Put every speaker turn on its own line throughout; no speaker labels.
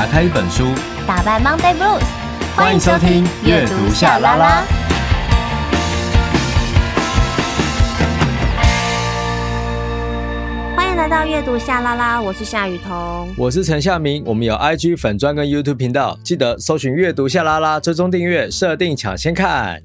打开一本书，
打败 Monday Blues。
欢迎收听阅读夏拉拉。
欢迎来到阅读夏拉拉，我是夏雨桐，
我是陈夏明。我们有 IG 粉专跟 YouTube 频道，记得搜寻阅读夏拉拉，追踪订阅，设定抢先看。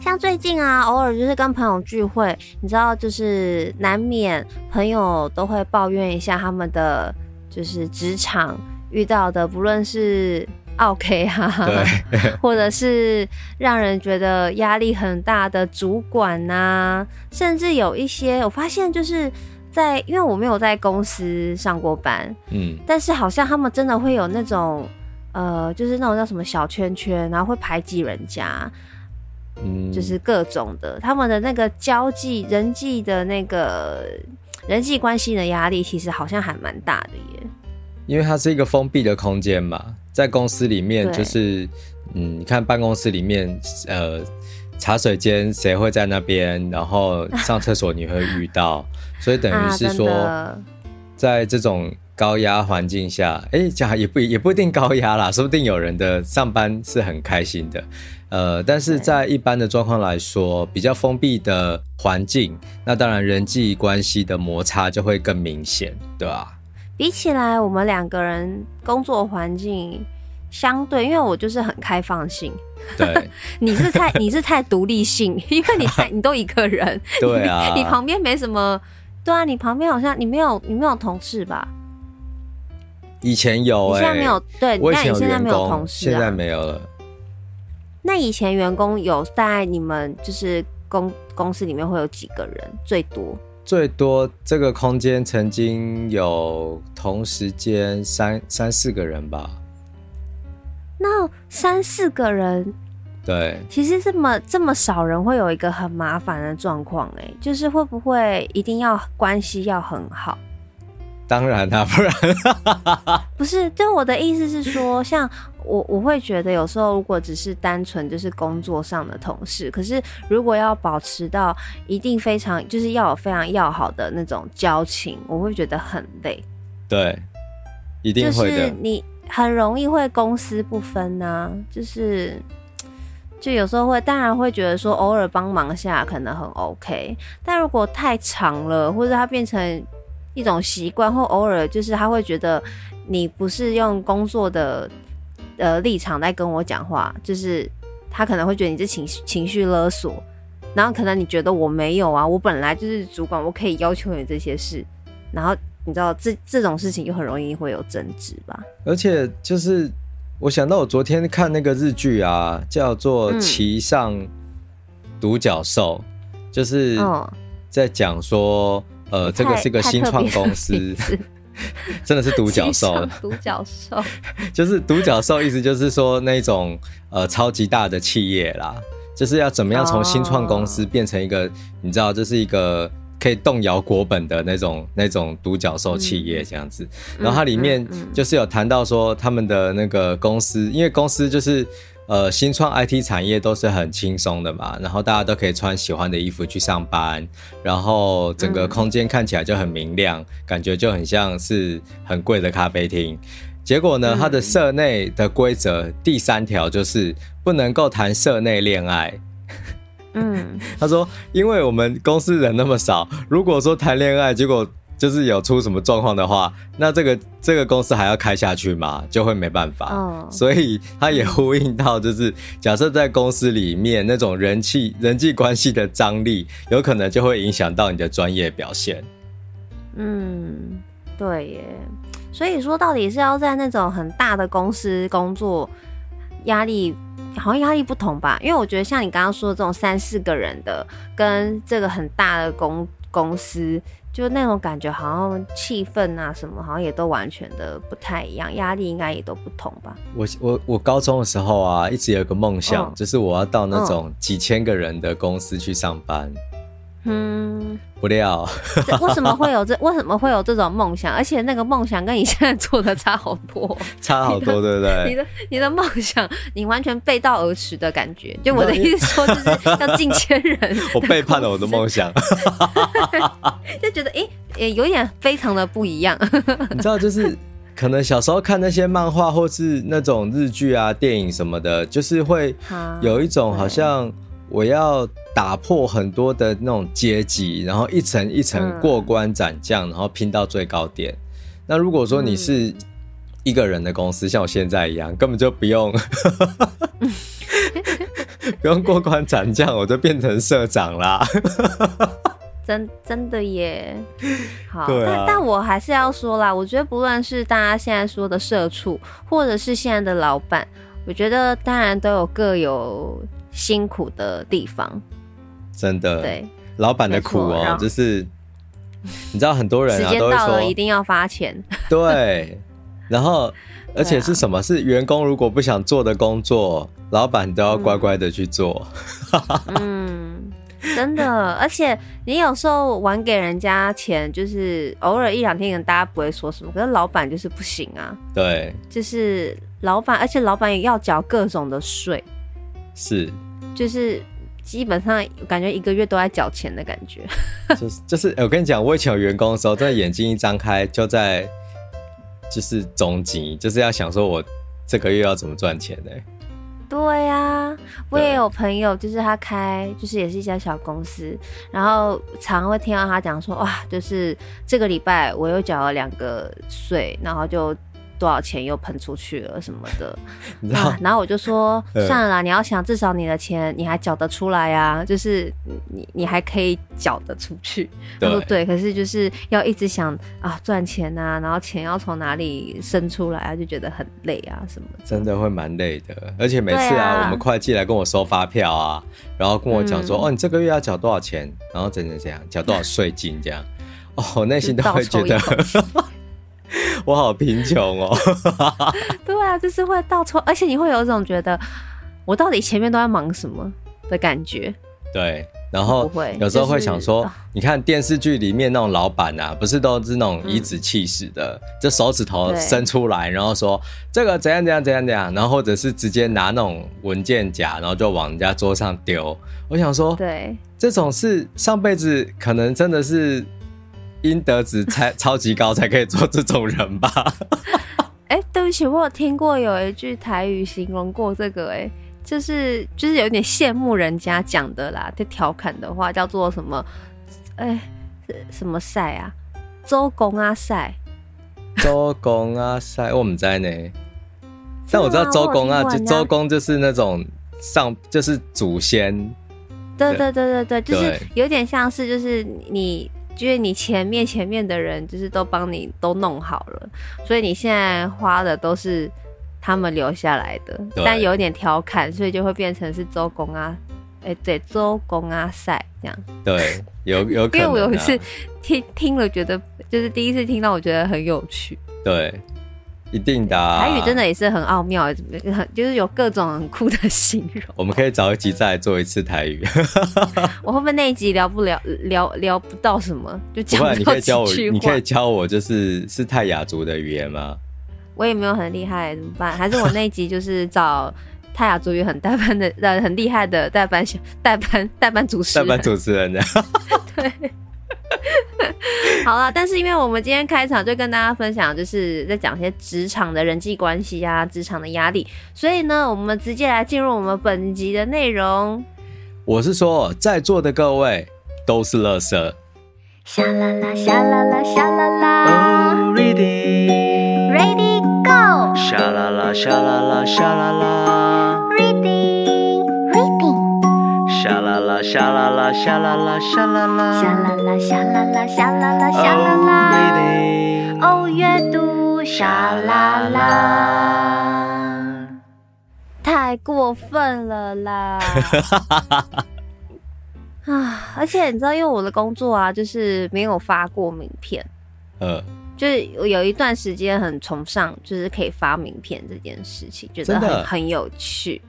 像最近啊，偶尔就是跟朋友聚会，你知道，就是难免朋友都会抱怨一下他们的就是职场遇到的，不论是 OK 啊，对，或者是让人觉得压力很大的主管啊，甚至有一些我发现就是在，因为我没有在公司上过班，嗯，但是好像他们真的会有那种呃，就是那种叫什么小圈圈，然后会排挤人家。嗯，就是各种的，他们的那个交际、人际的那个人际关系的压力，其实好像还蛮大的耶。
因为它是一个封闭的空间嘛，在公司里面，就是嗯，你看办公室里面，呃，茶水间谁会在那边？然后上厕所你会遇到，所以等于是说，啊、在这种高压环境下，哎、欸，这样也不也不一定高压啦，说不定有人的上班是很开心的。呃，但是在一般的状况来说，比较封闭的环境，那当然人际关系的摩擦就会更明显，对吧？
比起来，我们两个人工作环境相对，因为我就是很开放性，
对，
你是太你是太独立性，因为你太你都一个人，
对啊
你，你旁边没什么，对啊，你旁边好像你没有你没有同事吧？
以前有、欸，
现在没有，对，
我以前有员工，
你现在没有同事、啊，
现在没有了。
那以前员工有在你们就是公公司里面会有几个人？最多
最多这个空间曾经有同时间三三四个人吧。
那三四个人，
对，
其实这么这么少人会有一个很麻烦的状况，哎，就是会不会一定要关系要很好？
当然啦、啊，不然
不是。就我的意思是说，像我我会觉得有时候如果只是单纯就是工作上的同事，可是如果要保持到一定非常就是要有非常要好的那种交情，我会觉得很累。
对，一定会的。
就是你很容易会公私不分呐、啊，就是就有时候会，当然会觉得说偶尔帮忙下可能很 OK，但如果太长了，或者它变成。一种习惯，或偶尔就是他会觉得你不是用工作的呃立场在跟我讲话，就是他可能会觉得你是情绪情绪勒索，然后可能你觉得我没有啊，我本来就是主管，我可以要求你这些事，然后你知道这这种事情就很容易会有争执吧。
而且就是我想到我昨天看那个日剧啊，叫做《骑上独角兽》，嗯，就是在讲说。呃，这个是一个新创公司，真的是独角兽。
独角兽
就是独角兽，意思就是说那种呃超级大的企业啦，就是要怎么样从新创公司变成一个，oh. 你知道，这是一个可以动摇国本的那种那种独角兽企业这样子。嗯、然后它里面就是有谈到说他们的那个公司，因为公司就是。呃，新创 IT 产业都是很轻松的嘛，然后大家都可以穿喜欢的衣服去上班，然后整个空间看起来就很明亮，嗯、感觉就很像是很贵的咖啡厅。结果呢，它的社内的规则第三条就是不能够谈社内恋爱。嗯，他说，因为我们公司人那么少，如果说谈恋爱，结果。就是有出什么状况的话，那这个这个公司还要开下去吗？就会没办法。Oh. 所以他也呼应到，就是假设在公司里面那种人气人际关系的张力，有可能就会影响到你的专业表现。
嗯，对耶。所以说，到底是要在那种很大的公司工作，压力好像压力不同吧？因为我觉得像你刚刚说的这种三四个人的，跟这个很大的公公司。就那种感觉，好像气氛啊什么，好像也都完全的不太一样，压力应该也都不同吧。
我我我高中的时候啊，一直有个梦想，哦，就是我要到那种几千个人的公司去上班。嗯，不料，
为什么会有这？为什么会有这种梦想？而且那个梦想跟你现在做的差好多，
差好多，对不对？
你的你的梦想，你完全背道而驰的感觉。就我的意思说，就是 要近千人，
我背叛了我的梦想，
就觉得哎，也、有点非常的不一样。
你知道，就是。可可能小时候看那些漫画或是那种日剧啊、电影什么的，就是会有一种好像我要打破很多的那种阶级，然后一层一层过关斩将，然后拼到最高点。那如果说你是一个人的公司，像我现在一样，根本就不用 不用过关斩将，我就变成社长啦。
真真的耶，好，
啊，
但但我还是要说啦，我觉得不论是大家现在说的社畜，或者是现在的老板，我觉得当然都有各有辛苦的地方。
真的，
对，
老板的苦哦，就是你知道很多人啊，
时间到了一定要发钱。
对，然后 而且是什么？是员工如果不想做的工作，老板都要乖乖的去做。
嗯。真的，而且你有时候晚给人家钱，就是偶尔一两天，可能大家不会说什么。可是老板就是不行啊。
对，
就是老板，而且老板也要缴各种的税。
是，
就是基本上感觉一个月都在缴钱的感觉。
就是就是，我跟你讲，我以前有员工的时候，真的眼睛一张开就在就是总结，就是要想说我这个月要怎么赚钱呢？
对呀、啊，我也有朋友，就是他开，就是也是一家小公司，然后常会听到他讲说，哇，就是这个礼拜我又缴了两个税，然后就。多少钱又喷出去了什么的，啊，然后我就说算了啦，你要想至少你的钱你还缴得出来啊，就是你你还可以缴得出去。他说对，可是就是要一直想啊赚钱啊，然后钱要从哪里生出来啊，就觉得很累啊什么的。
真的会蛮累的，而且每次啊，啊。我们会计来跟我收发票啊，然后跟我讲说、嗯、哦，你这个月要缴多少钱，然后怎怎怎样缴多少税金这样，哦，我内心都会觉得。我好贫穷哦！
对啊，就是会倒抽，而且你会有一种觉得，我到底前面都在忙什么的感觉。
对，然后有时候会想说，就是、你看电视剧里面那种老板啊，不是都是那种颐指气使的，就、嗯、手指头伸出来，然后说这个怎样怎样怎样怎样，然后或者是直接拿那种文件夹，然后就往人家桌上丢。我想说，对，这种是上辈子可能真的是。阴德值才超级高，才可以做这种人吧？
哎、欸，对不起，我有听过有一句台语形容过这个、欸，哎，就是就是有点羡慕人家讲的啦，就调侃的话叫做什么？哎、欸，什么赛啊？周公啊赛？
周公啊赛？我们在呢。但我知道周公啊，就周公就是那种上就是祖先。
对对对对对，就是有点像是就是你。就是你前面前面的人，就是都帮你都弄好了，所以你现在花的都是他们留下来的，但有点调侃，所以就会变成是周公啊，哎、欸，对，周公啊赛这样。
对，有 有可能、啊。
因为我有一次听听了，觉得就是第一次听到，我觉得很有趣。
对。一定的、啊，
台语真的也是很奥妙，很就是有各种很酷的形容。
我们可以找一集再来做一次台语。
我会不会那一集聊不了，聊聊不到什么，就讲不到几句话。
你可以教我，你可以教我，就是是泰雅族的语言吗？
我也没有很厉害，怎么办？还是我那一集就是找泰雅族语很代班的、很厉害的代班、代班、代班主持人、
代班主持人这样。
对。好了，但是因为我们今天开场就跟大家分享，就是在讲一些职场的人际关系啊，职场的压力，所以呢，我们直接来进入我们本集的内容。
我是说，在座的各位都是乐色。沙啦啦，沙啦啦，沙啦啦。Oh, ready, ready, go。沙啦啦，沙啦啦，沙啦啦。沙啦啦，沙啦啦，沙啦啦，沙啦啦，沙啦啦，沙啦啦，沙啦啦，沙啦啦。哦，阅读沙啦啦，
太过分了啦！啊，而且你知道，因为我的工作啊，就是没有发过名片。嗯，就是有一段时间很崇尚，就是可以发名片这件事情，觉得很很有趣。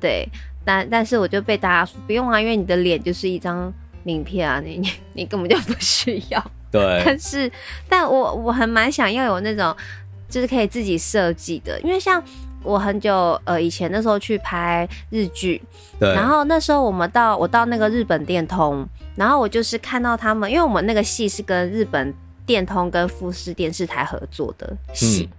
对。但但是我就被大家说不用啊，因为你的脸就是一张名片啊，你你 你根本就不需要。
对。
但是，但我我很蛮想要有那种，就是可以自己设计的，因为像我很久呃以前那时候去拍日剧，对。然后那时候我们到我到那个日本电通，然后我就是看到他们，因为我们那个戏是跟日本电通跟富士电视台合作的戏。嗯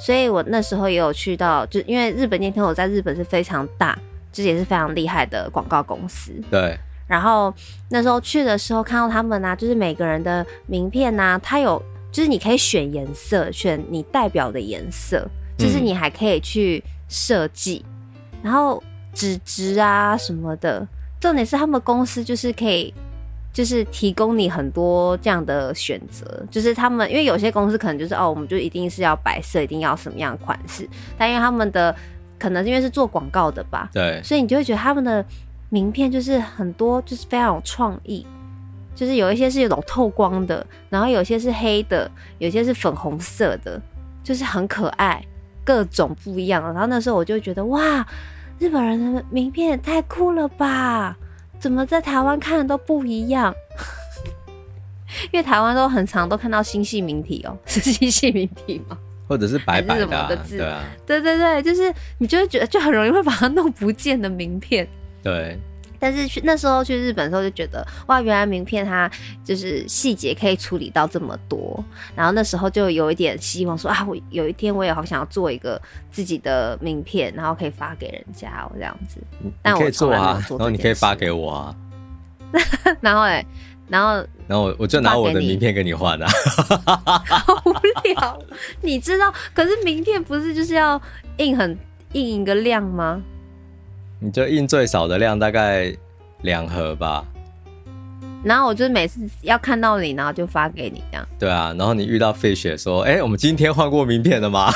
所以我那时候也有去到，就因为日本电天我在日本是非常大，就是也是非常厉害的广告公司。
对。
然后那时候去的时候，看到他们啊，就是每个人的名片啊，它有，就是你可以选颜色，选你代表的颜色，就是你还可以去设计，嗯、然后纸质啊什么的。重点是他们公司就是可以，就是提供你很多这样的选择，就是他们因为有些公司可能就是哦，我们就一定是要白色，一定要什么样的款式，但因为他们的可能因为是做广告的吧，
对，
所以你就会觉得他们的。名片就是很多，就是非常有创意，就是有一些是有种透光的，然后有些是黑的，有些是粉红色的，就是很可爱，各种不一样。然后那时候我就觉得，哇，日本人的名片也太酷了吧？怎么在台湾看的都不一样？因为台湾都很常都看到星系名体哦，是星系名体吗？
或者是白白的、啊、
的字？
对啊，
对对对，就是你就会觉得就很容易会把它弄不见的名片。
对，
但是去那时候去日本的时候就觉得哇，原来名片它就是细节可以处理到这么多，然后那时候就有一点希望说啊，我有一天我也好想要做一个自己的名片，然后可以发给人家这样子。但我可以做啊，
然后你可以发给我啊。
然后哎、欸，然后
然后我就拿我的名片跟你换啊。
好无聊，你知道？可是名片不是就是要印很印一个量吗？
你就印最少的量，大概两盒吧。
然后我就每次要看到你，然后就发给你这样。
对啊，然后你遇到 Fish 说：“哎、欸，我们今天换过名片了吗？”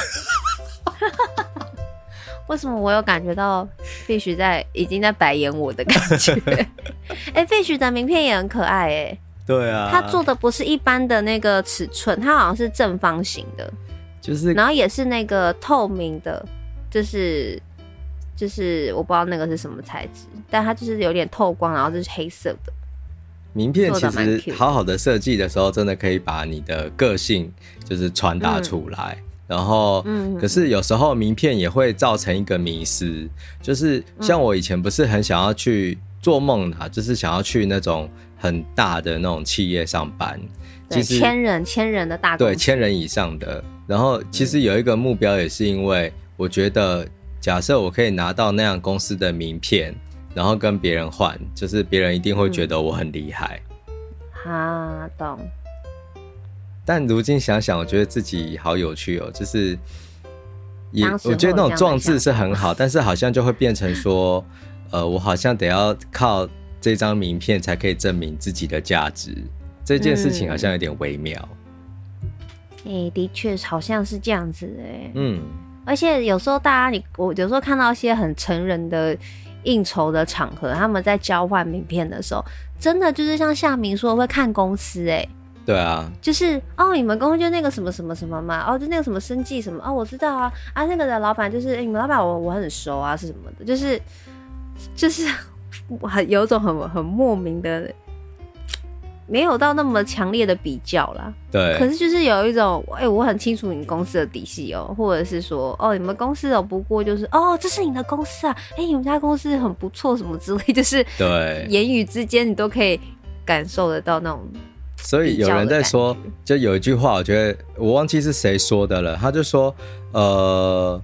为什么我有感觉到 Fish 在已经在白眼我的感觉？哎、欸、，Fish 的名片也很可爱哎。
对啊，
他做的不是一般的那个尺寸，他好像是正方形的，
就是，
然后也是那个透明的，就是。就是我不知道那个是什么材质，但它就是有点透光，然后就是黑色的。
名片其实好好的设计的时候，真的可以把你的个性就是传达出来。嗯、然后，嗯，可是有时候名片也会造成一个迷失，就是像我以前不是很想要去做梦啊，就是想要去那种很大的那种企业上班，
对，其实千人千人的大，
对，千人以上的。然后其实有一个目标，也是因为我觉得。假设我可以拿到那样公司的名片，然后跟别人换，就是别人一定会觉得我很厉害。
哈、嗯，懂。
但如今想想，我觉得自己好有趣哦，就是也我觉得那种壮志是很好，但是好像就会变成说，呃，我好像得要靠这张名片才可以证明自己的价值，这件事情好像有点微妙。
哎、嗯欸，的确好像是这样子哎。
嗯。
而且有时候大家你我有时候看到一些很成人的应酬的场合，他们在交换名片的时候，真的就是像夏明说会看公司哎、欸，
对啊，
就是哦你们公司就那个什么什么什么嘛，哦就那个什么生计什么哦我知道啊。啊那个的老板就是你们老板我我很熟啊是什么的，就是就是 很有种很很莫名的。没有到那么强烈的比较啦，
对。
可是就是有一种，哎、欸，我很清楚你公司的底细哦，或者是说，哦，你们公司有不过就是，哦，这是你的公司啊，哎、欸，你们家公司很不错，什么之类，就是对，言语之间你都可以感受得到那种。
所以有人在说，就有一句话，我觉得我忘记是谁说的了，他就说，呃，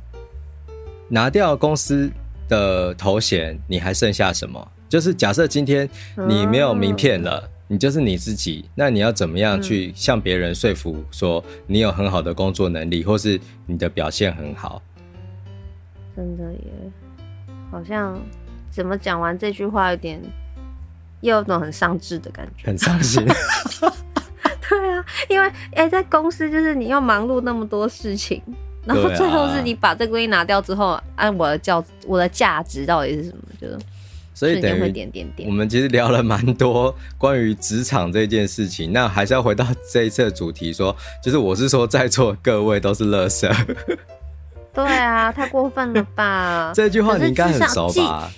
拿掉公司的头衔，你还剩下什么？就是假设今天你没有名片了。嗯你就是你自己，那你要怎么样去向别人说服说你有很好的工作能力，或是你的表现很好？
真的耶，好像怎么讲完这句话有点又有种很丧志的感觉，
很伤心。
对啊，因为哎、欸，在公司就是你要忙碌那么多事情，然后最后是你把这个东西拿掉之后，按我的价我的价值到底是什么？就是。
所以等于我们其实聊了蛮多关于职场这件事情，那还是要回到这一次的主题说，说就是我是说在座各位都是垃圾。
对啊，太过分了吧？
这句话你应该很熟吧？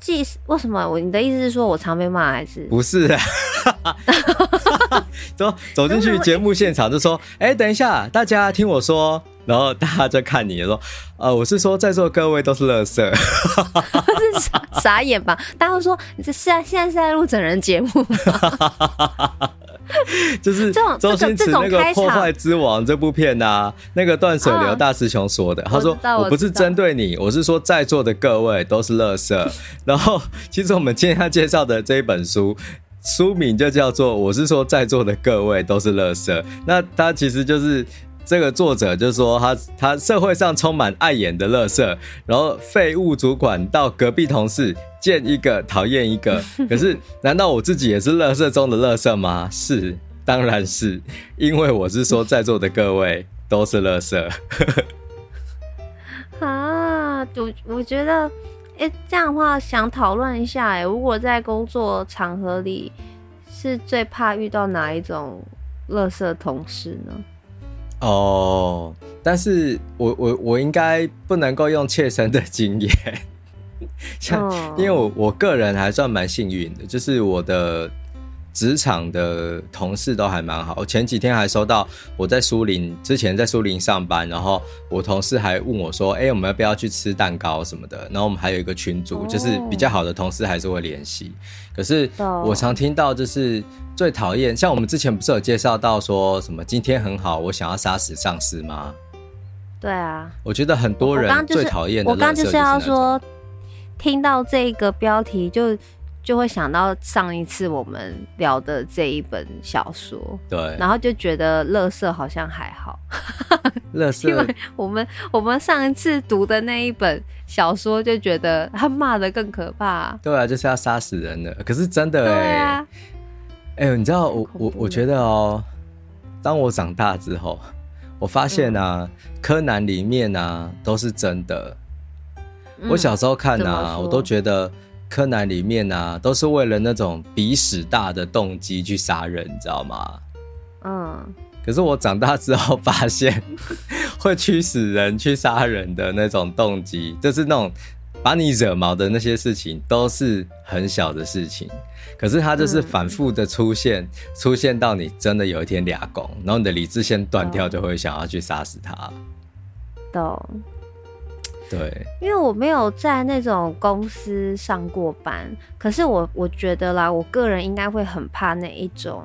既为什么？我你的意思是说我常被骂还是？
不是啊，走走进去节目现场就说，哎、欸，等一下，大家听我说，然后大家就看你说，呃，我是说在座各位都是垃圾，
是傻傻眼吧？大家都说你这是啊现在是在录整人节目吗？
就是周星驰那个《破坏之王》这部片啊，那个断水流大师兄说的，他说我不是针对你，我是说在座的各位都是垃圾。然后，其实我们今天要介绍的这一本书，书名就叫做《我是说在座的各位都是垃圾》。那他其实就是。这个作者就说他他社会上充满碍眼的垃圾，然后废物主管到隔壁同事见一个讨厌一个。可是难道我自己也是垃圾中的垃圾吗？是，当然是，因为我是说在座的各位都是垃圾。
啊，我我觉得，哎，这样的话想讨论一下，哎，如果在工作场合里，是最怕遇到哪一种垃圾同事呢？
哦，但是我我我应该不能够用切身的经验，像，因为我我个人还算蛮幸运的，就是我的职场的同事都还蛮好。我前几天还收到我在苏林之前在苏林上班，然后我同事还问我说：“哎，我们要不要去吃蛋糕什么的？”然后我们还有一个群组，就是比较好的同事还是会联系。可是我常听到就是。最讨厌，像我们之前不是有介绍到说什么今天很好，我想要杀死上司吗？
对啊，
我觉得很多人最讨厌的。
我刚就是要说，听到这个标题就就会想到上一次我们聊的这一本小说，
对，
然后就觉得乐色好像还好，
垃圾，
因为我们我们上一次读的那一本小说就觉得他骂的更可怕，
对啊，就是要杀死人的，可是真的哎、欸。哎、欸，你知道我我我觉得哦，当我长大之后，我发现啊，嗯、柯南里面啊都是真的。嗯、我小时候看啊，我都觉得柯南里面啊都是为了那种鼻屎大的动机去杀人，你知道吗？嗯。可是我长大之后发现，会驱使人去杀人的那种动机，就是那种。把你惹毛的那些事情都是很小的事情，可是它就是反复的出现，嗯、出现到你真的有一天俩拱，然后你的理智线断掉，就会想要去杀死他。
懂。
对。因为
我没有在那种公司上过班，可是我我觉得啦，我个人应该会很怕那一种，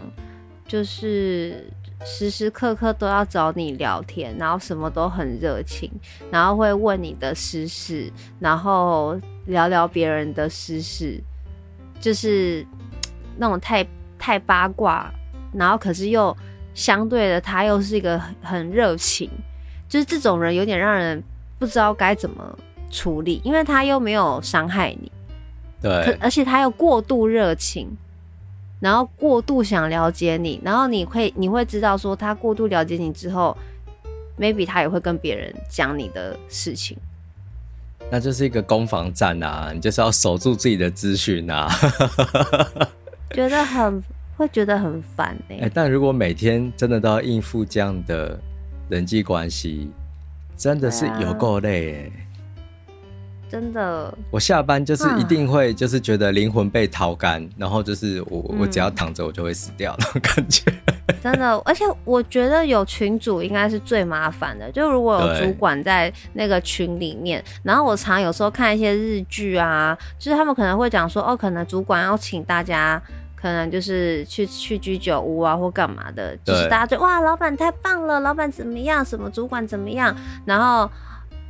就是。时时刻刻都要找你聊天，然后什么都很热情，然后会问你的私事，然后聊聊别人的私事，就是那种太太八卦，然后可是又相对的他又是一个很热情，就是这种人有点让人不知道该怎么处理，因为他又没有伤害你，
对，
而且他又过度热情。然后过度想了解你，然后你会你会知道说他过度了解你之后，maybe 他也会跟别人讲你的事情。
那就是一个攻防战啊，你就是要守住自己的资讯啊。
觉得很会觉得很烦哎、欸。
但如果每天真的都要应付这样的人际关系，真的是有够累哎、欸。
真的，
我下班就是一定会，就是觉得灵魂被掏干，嗯、然后就是我我只要躺着，我就会死掉那种感觉。
真的，而且我觉得有群主应该是最麻烦的。就如果有主管在那个群里面，然后我常有时候看一些日剧啊，就是他们可能会讲说，哦，可能主管要请大家，可能就是去去居酒屋啊或干嘛的，就是大家就哇，老板太棒了，老板怎么样，什么主管怎么样，然后。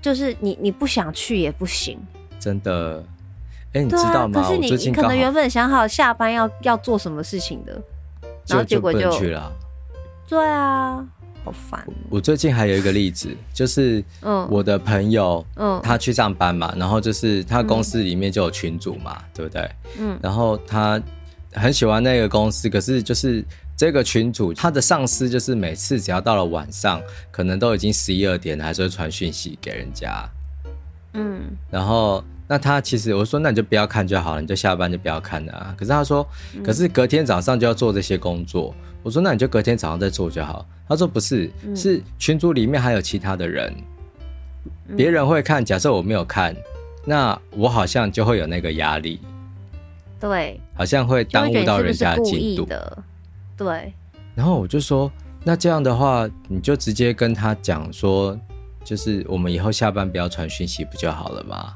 就是你，你不想去也不行，
真的。哎、欸，你知道吗？
可是你可能原本想好下班要要做什么事情的，然后结果就，就去了。对啊，好烦。
我最近还有一个例子，就是嗯，我的朋友嗯，他去上班嘛，然后就是他公司里面就有群主嘛，嗯、对不对？嗯，然后他很喜欢那个公司，可是就是。这个群主，他的上司就是每次只要到了晚上，可能都已经十一二点了，还是会传讯息给人家。嗯，然后那他其实我说，那你就不要看就好了，你就下班就不要看了啊。可是他说，可是隔天早上就要做这些工作。我说，那你就隔天早上再做就好。他说不是，是群组里面还有其他的人，别人会看。假设我没有看，那我好像就会有那个压力。
对，
好像会耽误到人家的进度。
对，
然后我就说，那这样的话，你就直接跟他讲说，就是我们以后下班不要传讯息不就好了吗？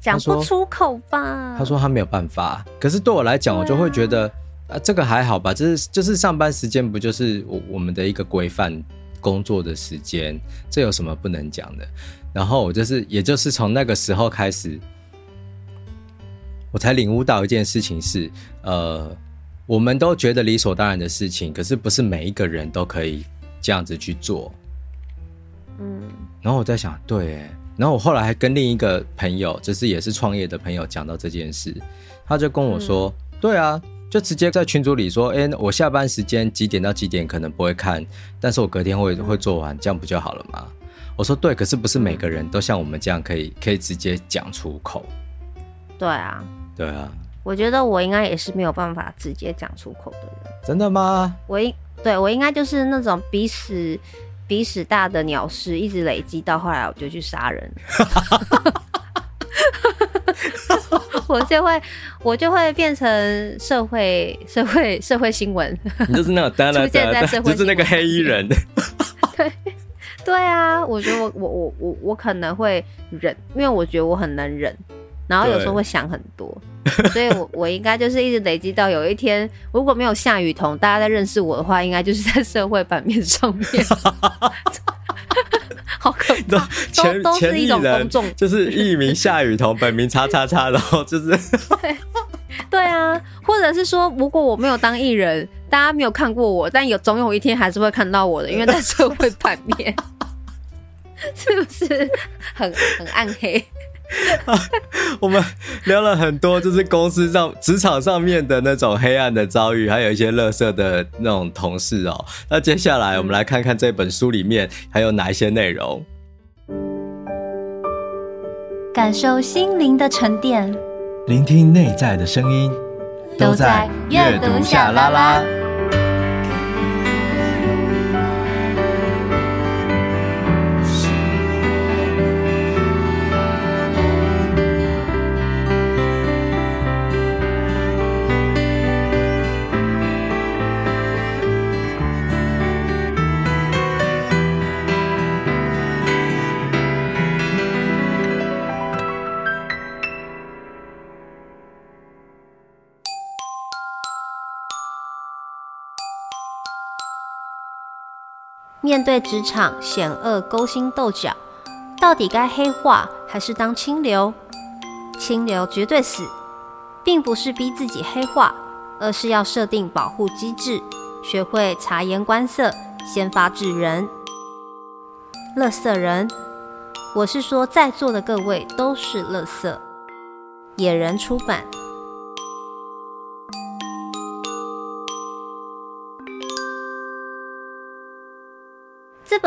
讲不出口吧？
他说他没有办法，可是对我来讲，我就会觉得啊，啊，这个还好吧，就是就是上班时间不就是我我们的一个规范工作的时间，这有什么不能讲的？然后我就是，也就是从那个时候开始，我才领悟到一件事情是，呃，我们都觉得理所当然的事情，可是不是每一个人都可以这样子去做。嗯，然后我在想，对，然后我后来还跟另一个朋友，就是也是创业的朋友讲到这件事，他就跟我说，嗯、对啊，就直接在群组里说，哎，我下班时间几点到几点可能不会看，但是我隔天会会做完，这样不就好了吗？我说对，可是不是每个人都像我们这样可以可以直接讲出口。
对啊，
对啊，
我觉得我应该也是没有办法直接讲出口的人。
真的吗？
我应对我应该就是那种鼻屎鼻屎大的鸟事，一直累积到后来我就去杀人。我就会我就会变成社会社会社会新闻。
你就是那种 出现在社会，就是那个黑衣人。
对。对啊，我觉得我我我我我可能会忍，因为我觉得我很能忍，然后有时候会想很多，所以我 我应该就是一直累积到有一天，如果没有夏雨桐，大家在认识我的话，应该就是在社会版面上面，好可怕，都都是一种公众，
就是艺名夏雨桐，本名叉叉叉，然后就是
对，对啊，或者是说，如果我没有当艺人，大家没有看过我，但有总有一天还是会看到我的，因为在社会版面。是不是很很暗黑？
啊，我们聊了很多，就是公司上、职场上面的那种黑暗的遭遇，还有一些乐色的那种同事哦。那接下来我们来看看这本书里面还有哪一些内容，
感受心灵的沉淀，
聆听内在的声音，都在阅读夏 LaLa。
面对职场险恶勾心斗角，到底该黑化还是当清流？清流绝对死，并不是逼自己黑化，而是要设定保护机制，学会察言观色，先发制人。垃圾人，我是说在座的各位都是垃圾。野人出版。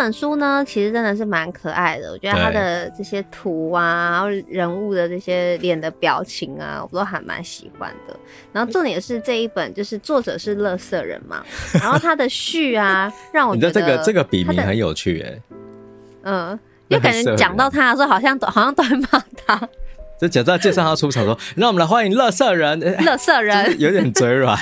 本书呢，其实真的是蛮可爱的。我觉得他的这些图啊，然后人物的这些脸的表情啊，我都还蛮喜欢的。然后重点是这一本，就是作者是乐色人嘛，然后他的序啊，让我觉得
这个这个笔名很有趣哎。
嗯，就感觉讲到他的时候，好像都好像都在骂他。
就假装介绍他出场说，让我们来欢迎乐色人。
乐色人
有点嘴软，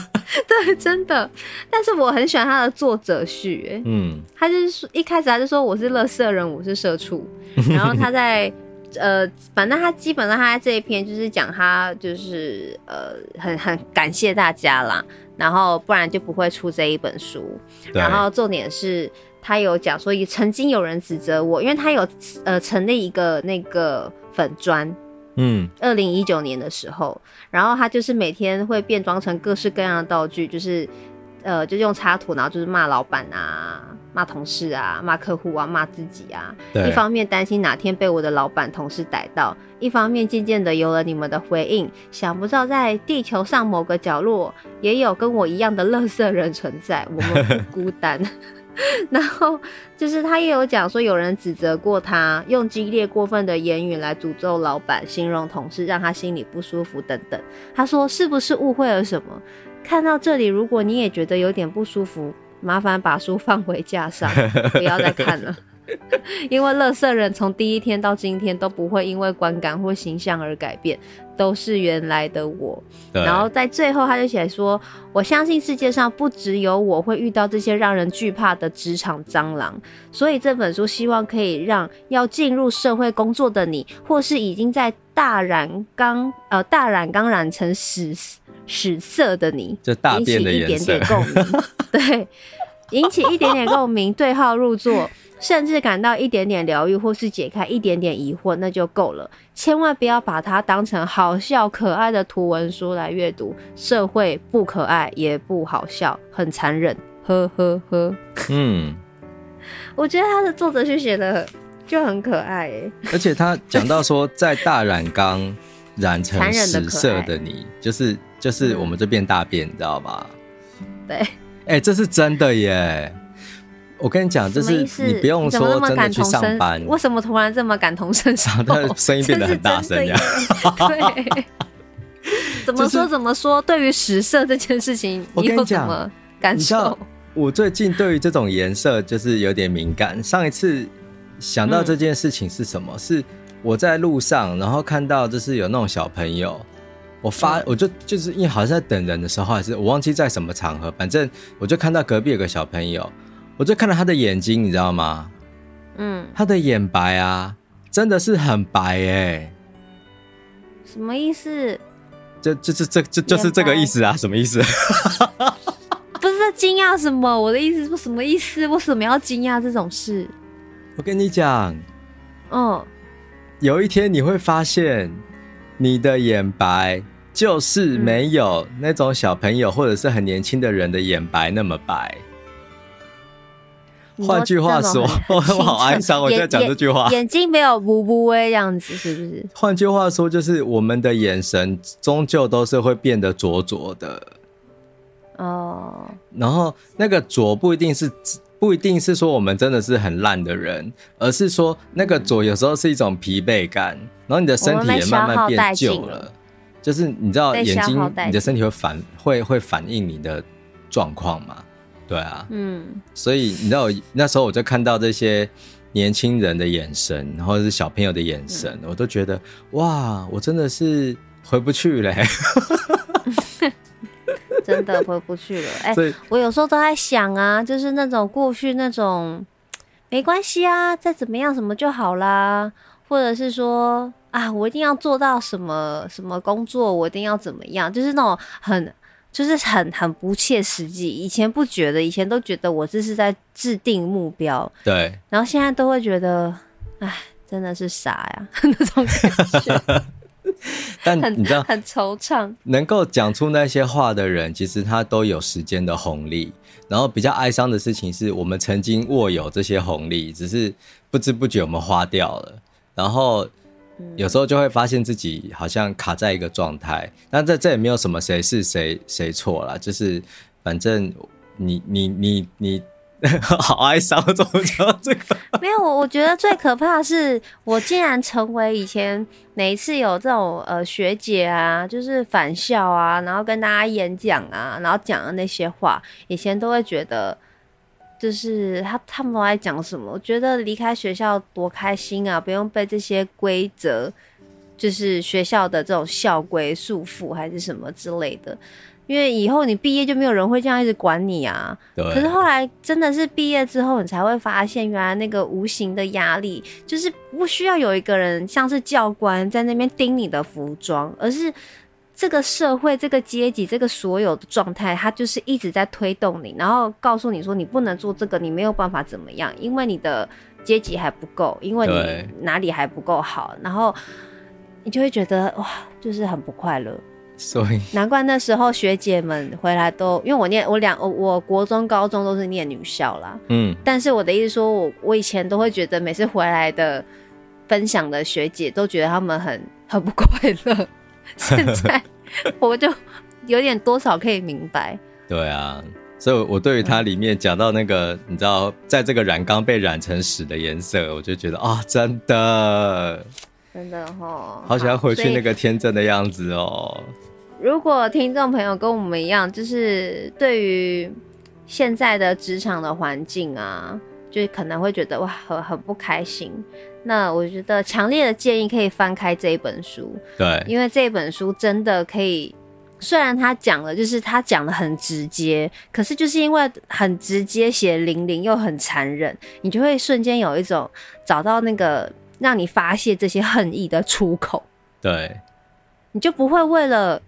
对，真的。但是我很喜欢他的作者序，哎，嗯，他就是说一开始他就说我是乐色人，我是社畜。然后他在呃，反正他基本上他在这一篇就是讲他就是呃，很很感谢大家啦，然后不然就不会出这一本书。然后重点是他有讲说，也曾经有人指责我，因为他有呃成立一个那个粉专。嗯，二零一九年的时候，然后他就是每天会变装成各式各样的道具，就是，呃，就用插图，然后就是骂老板啊，骂同事啊，骂客户啊，骂自己啊。对。一方面担心哪天被我的老板同事逮到，一方面渐渐的有了你们的回应，想不到在地球上某个角落也有跟我一样的乐色人存在，我们不孤单。然后就是他也有讲说，有人指责过他用激烈过分的言语来诅咒老板，形容同事，让他心里不舒服等等。他说是不是误会了什么？看到这里，如果你也觉得有点不舒服，麻烦把书放回架上，不要再看了。因为乐色人从第一天到今天都不会因为观感或形象而改变，都是原来的我。然后在最后他就写说：“我相信世界上不只有我会遇到这些让人惧怕的职场蟑螂，所以这本书希望可以让要进入社会工作的你，或是已经在大染缸 呃大染缸染成屎屎色的你，
就大便的
引起一点点共鸣，对，引起一点点共鸣，对号入座。”甚至感到一点点疗愈，或是解开一点点疑惑，那就够了。千万不要把它当成好笑可爱的图文书来阅读。社会不可爱也不好笑，很残忍。呵呵呵。嗯，我觉得他的作者去写的就很可爱诶。
而且他讲到说，在大染缸染成屎色的你，就是就是我们这边大便，你知道吗？
对。
哎、欸，这是真的耶。我跟你讲，就是你不用说真的去上班，
为什么突然这么感同身受？
他 的声音变得很大声呀！
对，怎么说怎么说？对于食色这件事情，你有什么感受？
我最近对于这种颜色就是有点敏感。上一次想到这件事情是什么？嗯、是我在路上，然后看到就是有那种小朋友，我发我就就是因为好像在等人的时候，还是我忘记在什么场合，反正我就看到隔壁有个小朋友。我就看到他的眼睛，你知道吗？嗯，他的眼白啊，真的是很白哎、欸。
什么意思？
就就是这这就是这个意思啊？什么意思？
不是惊讶什么？我的意思是什么意思？为什么要惊讶这种事？
我跟你讲，
嗯，
有一天你会发现，你的眼白就是没有那种小朋友或者是很年轻的人的眼白那么白。换句话说，我好哀伤，我在讲这句话
眼。眼睛没有乌乌诶，这样子是不是？
换句话说，就是我们的眼神终究都是会变得灼灼的。
哦。
然后那个灼不一定是不一定是说我们真的是很烂的人，而是说那个浊有时候是一种疲惫感，然后你的身体也慢慢变旧了。就是你知道眼睛，你的身体会反会会反映你的状况吗？对啊，
嗯，
所以你知道，那时候我就看到这些年轻人的眼神，然后是小朋友的眼神，嗯、我都觉得哇，我真的是回不去了，
真的回不去了。哎、欸，我有时候都在想啊，就是那种过去那种没关系啊，再怎么样什么就好啦，或者是说啊，我一定要做到什么什么工作，我一定要怎么样，就是那种很。就是很很不切实际。以前不觉得，以前都觉得我这是在制定目标。
对。
然后现在都会觉得，哎，真的是傻呀，那种感觉。
但你知道，
很惆怅。
能够讲出那些话的人，其实他都有时间的红利。然后比较哀伤的事情是，我们曾经握有这些红利，只是不知不觉我们花掉了。然后。有时候就会发现自己好像卡在一个状态，但这这也没有什么谁是谁谁错了，就是反正你你你你 好哀伤，怎么讲这个？
没有，我我觉得最可怕的是，我竟然成为以前每一次有这种呃学姐啊，就是返校啊，然后跟大家演讲啊，然后讲的那些话，以前都会觉得。就是他，他们都在讲什么？我觉得离开学校多开心啊！不用被这些规则，就是学校的这种校规束缚，还是什么之类的。因为以后你毕业就没有人会这样一直管你啊。对。可是后来真的是毕业之后，你才会发现，原来那个无形的压力，就是不需要有一个人像是教官在那边盯你的服装，而是。这个社会、这个阶级、这个所有的状态，它就是一直在推动你，然后告诉你说你不能做这个，你没有办法怎么样，因为你的阶级还不够，因为你哪里还不够好，然后你就会觉得哇，就是很不快乐。
所以
难怪那时候学姐们回来都，因为我念我两我我国中、高中都是念女校啦，
嗯，
但是我的意思说我我以前都会觉得每次回来的分享的学姐都觉得他们很很不快乐。现在我就有点多少可以明白。
对啊，所以我对于它里面讲到那个，嗯、你知道，在这个染缸被染成屎的颜色，我就觉得啊、哦，真的，
真的哦，
好想要回去那个天真的样子哦。
如果听众朋友跟我们一样，就是对于现在的职场的环境啊。就可能会觉得哇，很很不开心。那我觉得强烈的建议可以翻开这一本书，
对，
因为这本书真的可以，虽然他讲了，就是他讲的很直接，可是就是因为很直接，血淋淋又很残忍，你就会瞬间有一种找到那个让你发泄这些恨意的出口。
对，
你就不会为了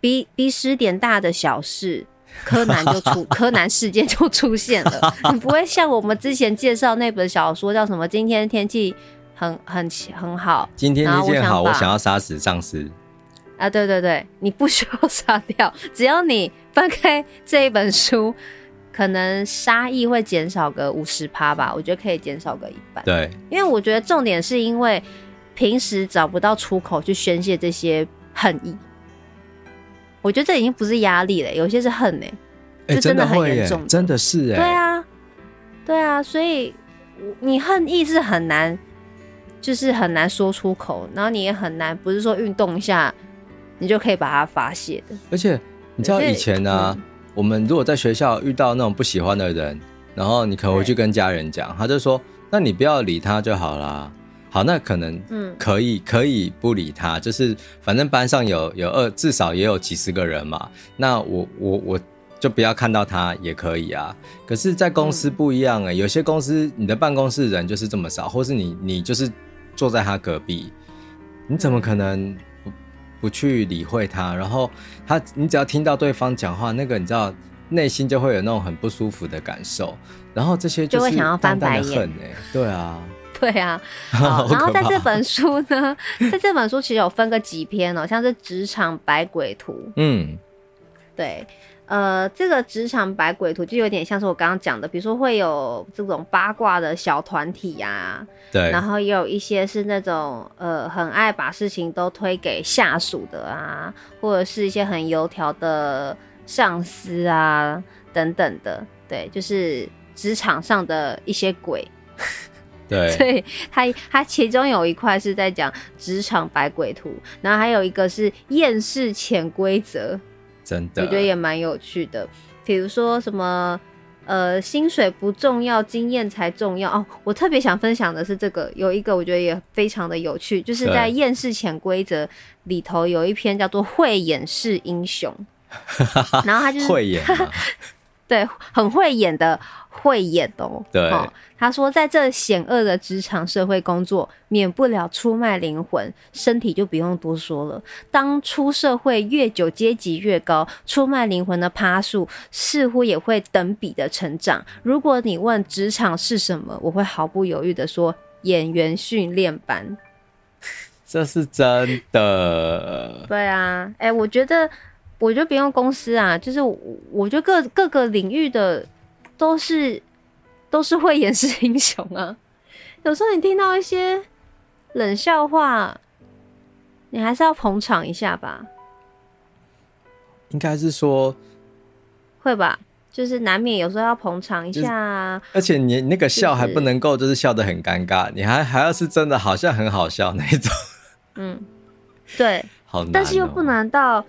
比比十点大的小事。柯南就出，柯南事件就出现了。你不会像我们之前介绍那本小说叫什么？今天天气很很很好。
今天天气好，我想要杀死上司。
啊，对对对，你不需要杀掉，只要你翻开这一本书，可能杀意会减少个五十趴吧。我觉得可以减少个一半。
对，因
为我觉得重点是因为平时找不到出口去宣泄这些恨意。我觉得这已经不是压力了，有些是恨呢，就真的很严重的，
真的是哎，
对啊，对啊，所以你恨意是很难，就是很难说出口，然后你也很难，不是说运动一下你就可以把它发泄的。
而且你知道以前呢、啊，嗯、我们如果在学校遇到那种不喜欢的人，然后你可能回去跟家人讲，他就说：“那你不要理他就好啦。”好，那可能嗯，可以可以不理他，就是反正班上有有二，至少也有几十个人嘛。那我我我就不要看到他也可以啊。可是，在公司不一样哎、欸，有些公司你的办公室人就是这么少，或是你你就是坐在他隔壁，你怎么可能不不去理会他？然后他，你只要听到对方讲话，那个你知道内心就会有那种很不舒服的感受。然后这些就是
就会想要翻白眼
哎，对啊。
对啊，好，然后在这本书呢，在这本书其实有分个几篇哦，像是职场百鬼图，
嗯，
对，呃，这个职场百鬼图就有点像是我刚刚讲的，比如说会有这种八卦的小团体呀、啊，
对，
然后也有一些是那种呃很爱把事情都推给下属的啊，或者是一些很油条的上司啊等等的，对，就是职场上的一些鬼。
对，
所以他他其中有一块是在讲职场百鬼图，然后还有一个是厌世潜规则，
真的，
我觉得也蛮有趣的。比如说什么呃，薪水不重要，经验才重要哦。我特别想分享的是这个，有一个我觉得也非常的有趣，就是在厌世潜规则里头有一篇叫做慧眼识英雄，然后他就是
会演。
对，很会演的，会演哦。
对、
哦，他说，在这险恶的职场社会工作，免不了出卖灵魂，身体就不用多说了。当出社会越久，阶级越高，出卖灵魂的趴数似乎也会等比的成长。如果你问职场是什么，我会毫不犹豫的说，演员训练班。
这是真的。
对啊，哎、欸，我觉得。我觉得不用公司啊，就是我，我觉得各各个领域的都是都是会演示英雄啊。有时候你听到一些冷笑话，你还是要捧场一下吧。
应该是说
会吧，就是难免有时候要捧场一下啊。
而且你那个笑还不能够就是笑得很尴尬，就是、你还还要是真的好像很好笑那种。
嗯，对，
好难、喔，
但是又不能到。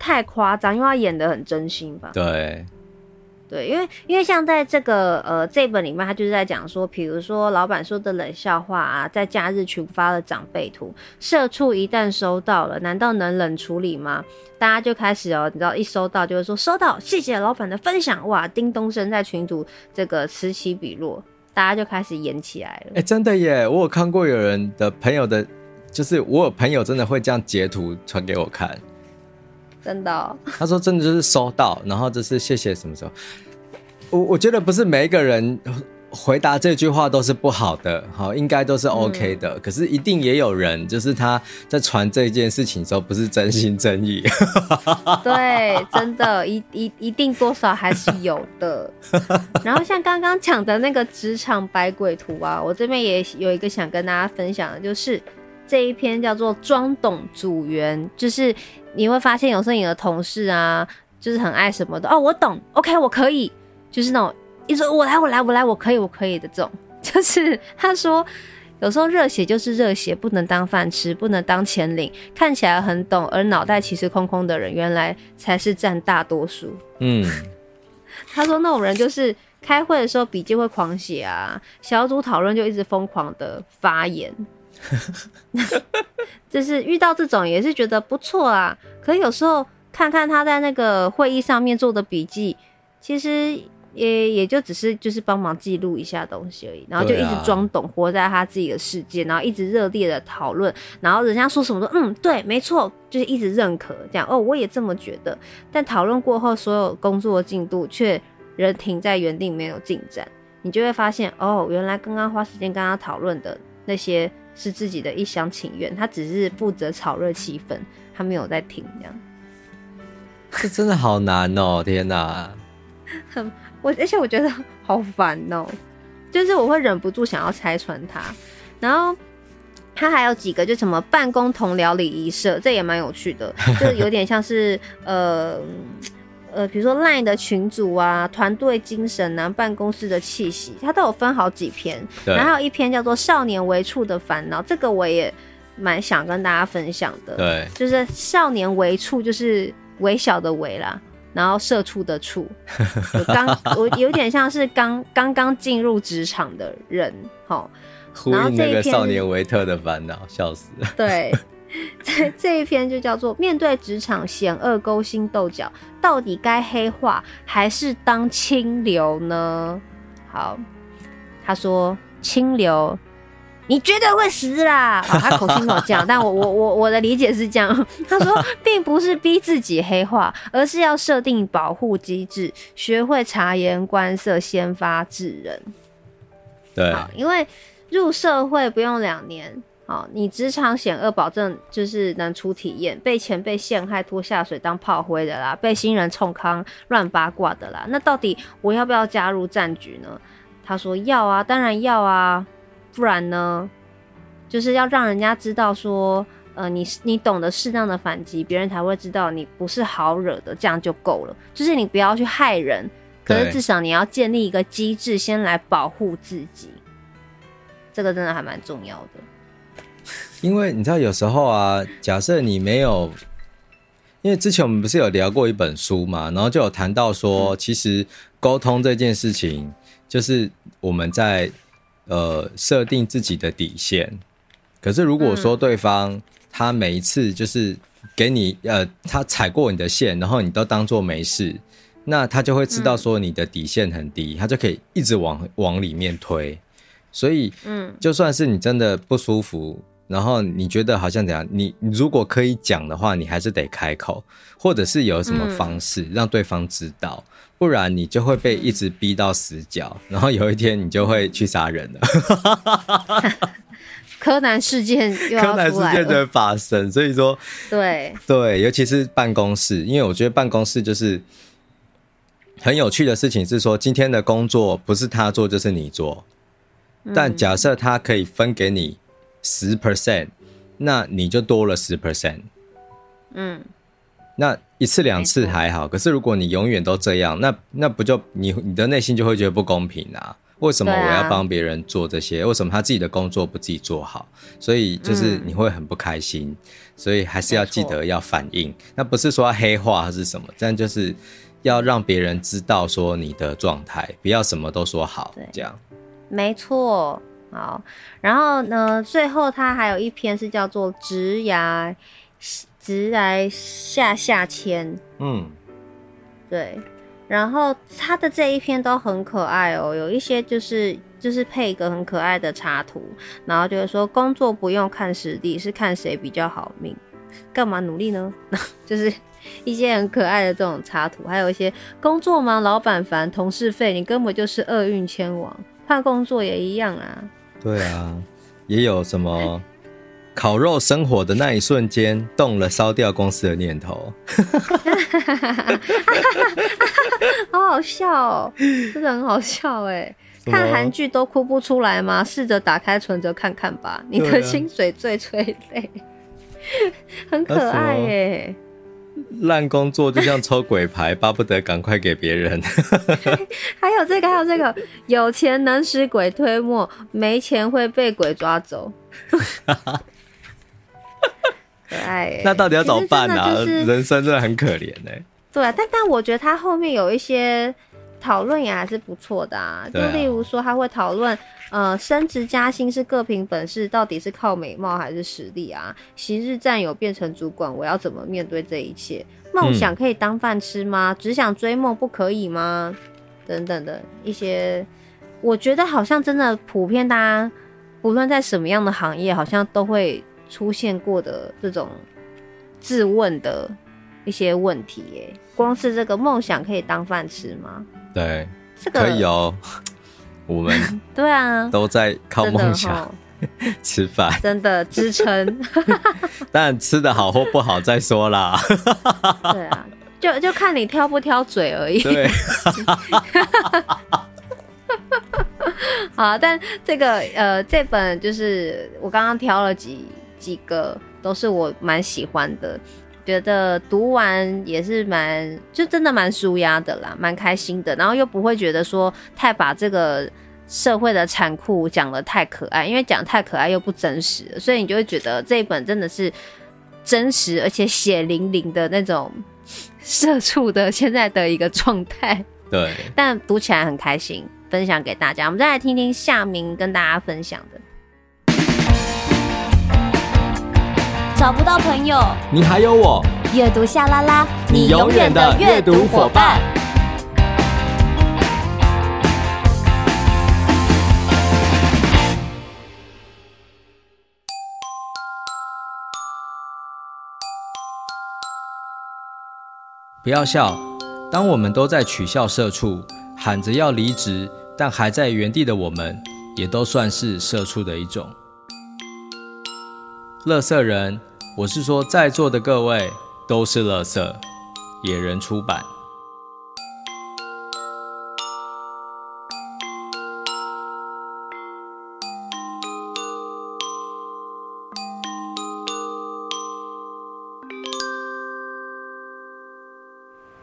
太夸张，因为他演的很真心吧？
对，
对，因为因为像在这个呃这本里面，他就是在讲说，比如说老板说的冷笑话啊，在假日群发了长辈图，社畜一旦收到了，难道能冷处理吗？大家就开始哦，你知道一收到就会说收到，谢谢老板的分享，哇，叮咚声在群组这个此起彼落，大家就开始演起来了。
哎、欸，真的耶，我有看过有人的朋友的，就是我有朋友真的会这样截图传给我看。
真的、哦，
他说真的就是收到，然后就是谢谢什么时候？我我觉得不是每一个人回答这句话都是不好的，好，应该都是 OK 的。嗯、可是一定也有人，就是他在传这件事情的时候不是真心真意。
对，真的，一一一定多少还是有的。然后像刚刚讲的那个职场百鬼图啊，我这边也有一个想跟大家分享的，就是。这一篇叫做“装懂组员”，就是你会发现有时候你的同事啊，就是很爱什么的哦，我懂，OK，我可以，就是那种一说“我来，我来，我来，我可以，我可以”的这种，就是他说有时候热血就是热血，不能当饭吃，不能当钱领。看起来很懂，而脑袋其实空空的人，原来才是占大多数。
嗯，
他说那种人就是。开会的时候笔记会狂写啊，小组讨论就一直疯狂的发言。就是遇到这种也是觉得不错啊，可有时候看看他在那个会议上面做的笔记，其实也也就只是就是帮忙记录一下东西而已，然后就一直装懂，活在他自己的世界，然后一直热烈的讨论，然后人家说什么都嗯对，没错，就是一直认可这样哦，我也这么觉得。但讨论过后，所有工作进度却仍停在原地，没有进展，你就会发现哦，原来刚刚花时间跟他讨论的那些。是自己的一厢情愿，他只是负责炒热气氛，他没有在听这样。
这真的好难哦、喔！天哪，
很我，而且我觉得好烦哦、喔，就是我会忍不住想要拆穿他。然后他还有几个，就什么办公同僚礼仪社，这也蛮有趣的，就是有点像是呃。呃，比如说 LINE 的群组啊，团队精神啊，办公室的气息，它都有分好几篇。然后还有一篇叫做《少年微处的烦恼》，这个我也蛮想跟大家分享的。对。就是少年微处，就是微小的微啦，然后社畜的畜。刚 我有点像是刚刚刚进入职场的人，哈。
呼应那个少年维特的烦恼，笑死了。
对。这 这一篇就叫做面对职场险恶勾心斗角，到底该黑化还是当清流呢？好，他说清流，你绝对会死啦！哦、他口气没有这样，但我我我我的理解是这样。他说，并不是逼自己黑化，而是要设定保护机制，学会察言观色，先发制人。
对，
因为入社会不用两年。哦，你职场险恶，保证就是能出体验，被前辈陷害拖下水当炮灰的啦，被新人冲康乱八卦的啦。那到底我要不要加入战局呢？他说要啊，当然要啊，不然呢，就是要让人家知道说，呃，你你懂得适当的反击，别人才会知道你不是好惹的，这样就够了。就是你不要去害人，可是至少你要建立一个机制，先来保护自己，这个真的还蛮重要的。
因为你知道，有时候啊，假设你没有，因为之前我们不是有聊过一本书嘛，然后就有谈到说，其实沟通这件事情，就是我们在呃设定自己的底线。可是如果说对方他每一次就是给你呃他踩过你的线，然后你都当做没事，那他就会知道说你的底线很低，他就可以一直往往里面推。所以，嗯，就算是你真的不舒服。然后你觉得好像怎样？你如果可以讲的话，你还是得开口，或者是有什么方式让对方知道，嗯、不然你就会被一直逼到死角，然后有一天你就会去杀人了。
柯南事件又要出来了，柯南事件的
发生，所以说，
对
对，尤其是办公室，因为我觉得办公室就是很有趣的事情，是说今天的工作不是他做就是你做，但假设他可以分给你。十 percent，那你就多了十 percent。嗯，那一次两次还好，可是如果你永远都这样，那那不就你你的内心就会觉得不公平啊？为什么我要帮别人做这些？为什么他自己的工作不自己做好？所以就是你会很不开心。所以还是要记得要反应。那不是说要黑化还是什么，但就是要让别人知道说你的状态，不要什么都说好，这样。
没错。好，然后呢，最后他还有一篇是叫做“直牙直来下下签”，嗯，对，然后他的这一篇都很可爱哦，有一些就是就是配一个很可爱的插图，然后就是说工作不用看实力，是看谁比较好命，干嘛努力呢？就是一些很可爱的这种插图，还有一些工作忙，老板烦，同事废，你根本就是厄运千王，换工作也一样啊。
对啊，也有什么烤肉生火的那一瞬间，动了烧掉公司的念头，
好好笑哦，真的很好笑哎！看韩剧都哭不出来吗？试着打开存折看看吧，你的薪水最催泪，很可爱耶。
烂工作就像抽鬼牌，巴不得赶快给别人。
还有这个，还有这个，有钱能使鬼推磨，没钱会被鬼抓走。可爱。
那到底要怎么办呢？啊？人生真的很可怜哎。
对啊，但但我觉得他后面有一些讨论也还是不错的啊。
啊。
就例如说，他会讨论，呃，升职加薪是各凭本事，到底是靠美貌还是实力啊？昔日战友变成主管，我要怎么面对这一切？梦想可以当饭吃吗？只想追梦不可以吗？等等的一些，我觉得好像真的普遍，大家不论在什么样的行业，好像都会出现过的这种自问的一些问题。耶，光是这个梦想可以当饭吃吗？
对，
这个
可以哦。我们
对啊，
都在靠梦想 吃饭，
真的支撑。
但吃的好或不好再说啦。
对啊。就就看你挑不挑嘴而已。
对，
好，但这个呃，这本就是我刚刚挑了几几个，都是我蛮喜欢的，觉得读完也是蛮，就真的蛮舒压的啦，蛮开心的，然后又不会觉得说太把这个社会的残酷讲的太可爱，因为讲太可爱又不真实，所以你就会觉得这一本真的是真实而且血淋淋的那种。社畜的现在的一个状态，
对，
但读起来很开心，分享给大家。我们再来听听夏明跟大家分享的。
找不到朋友，
你还有我，
阅读夏拉拉，
你永远的阅读伙伴。不要笑，当我们都在取笑社畜，喊着要离职，但还在原地的我们，也都算是社畜的一种。乐色人，我是说在座的各位都是垃圾。野人出版。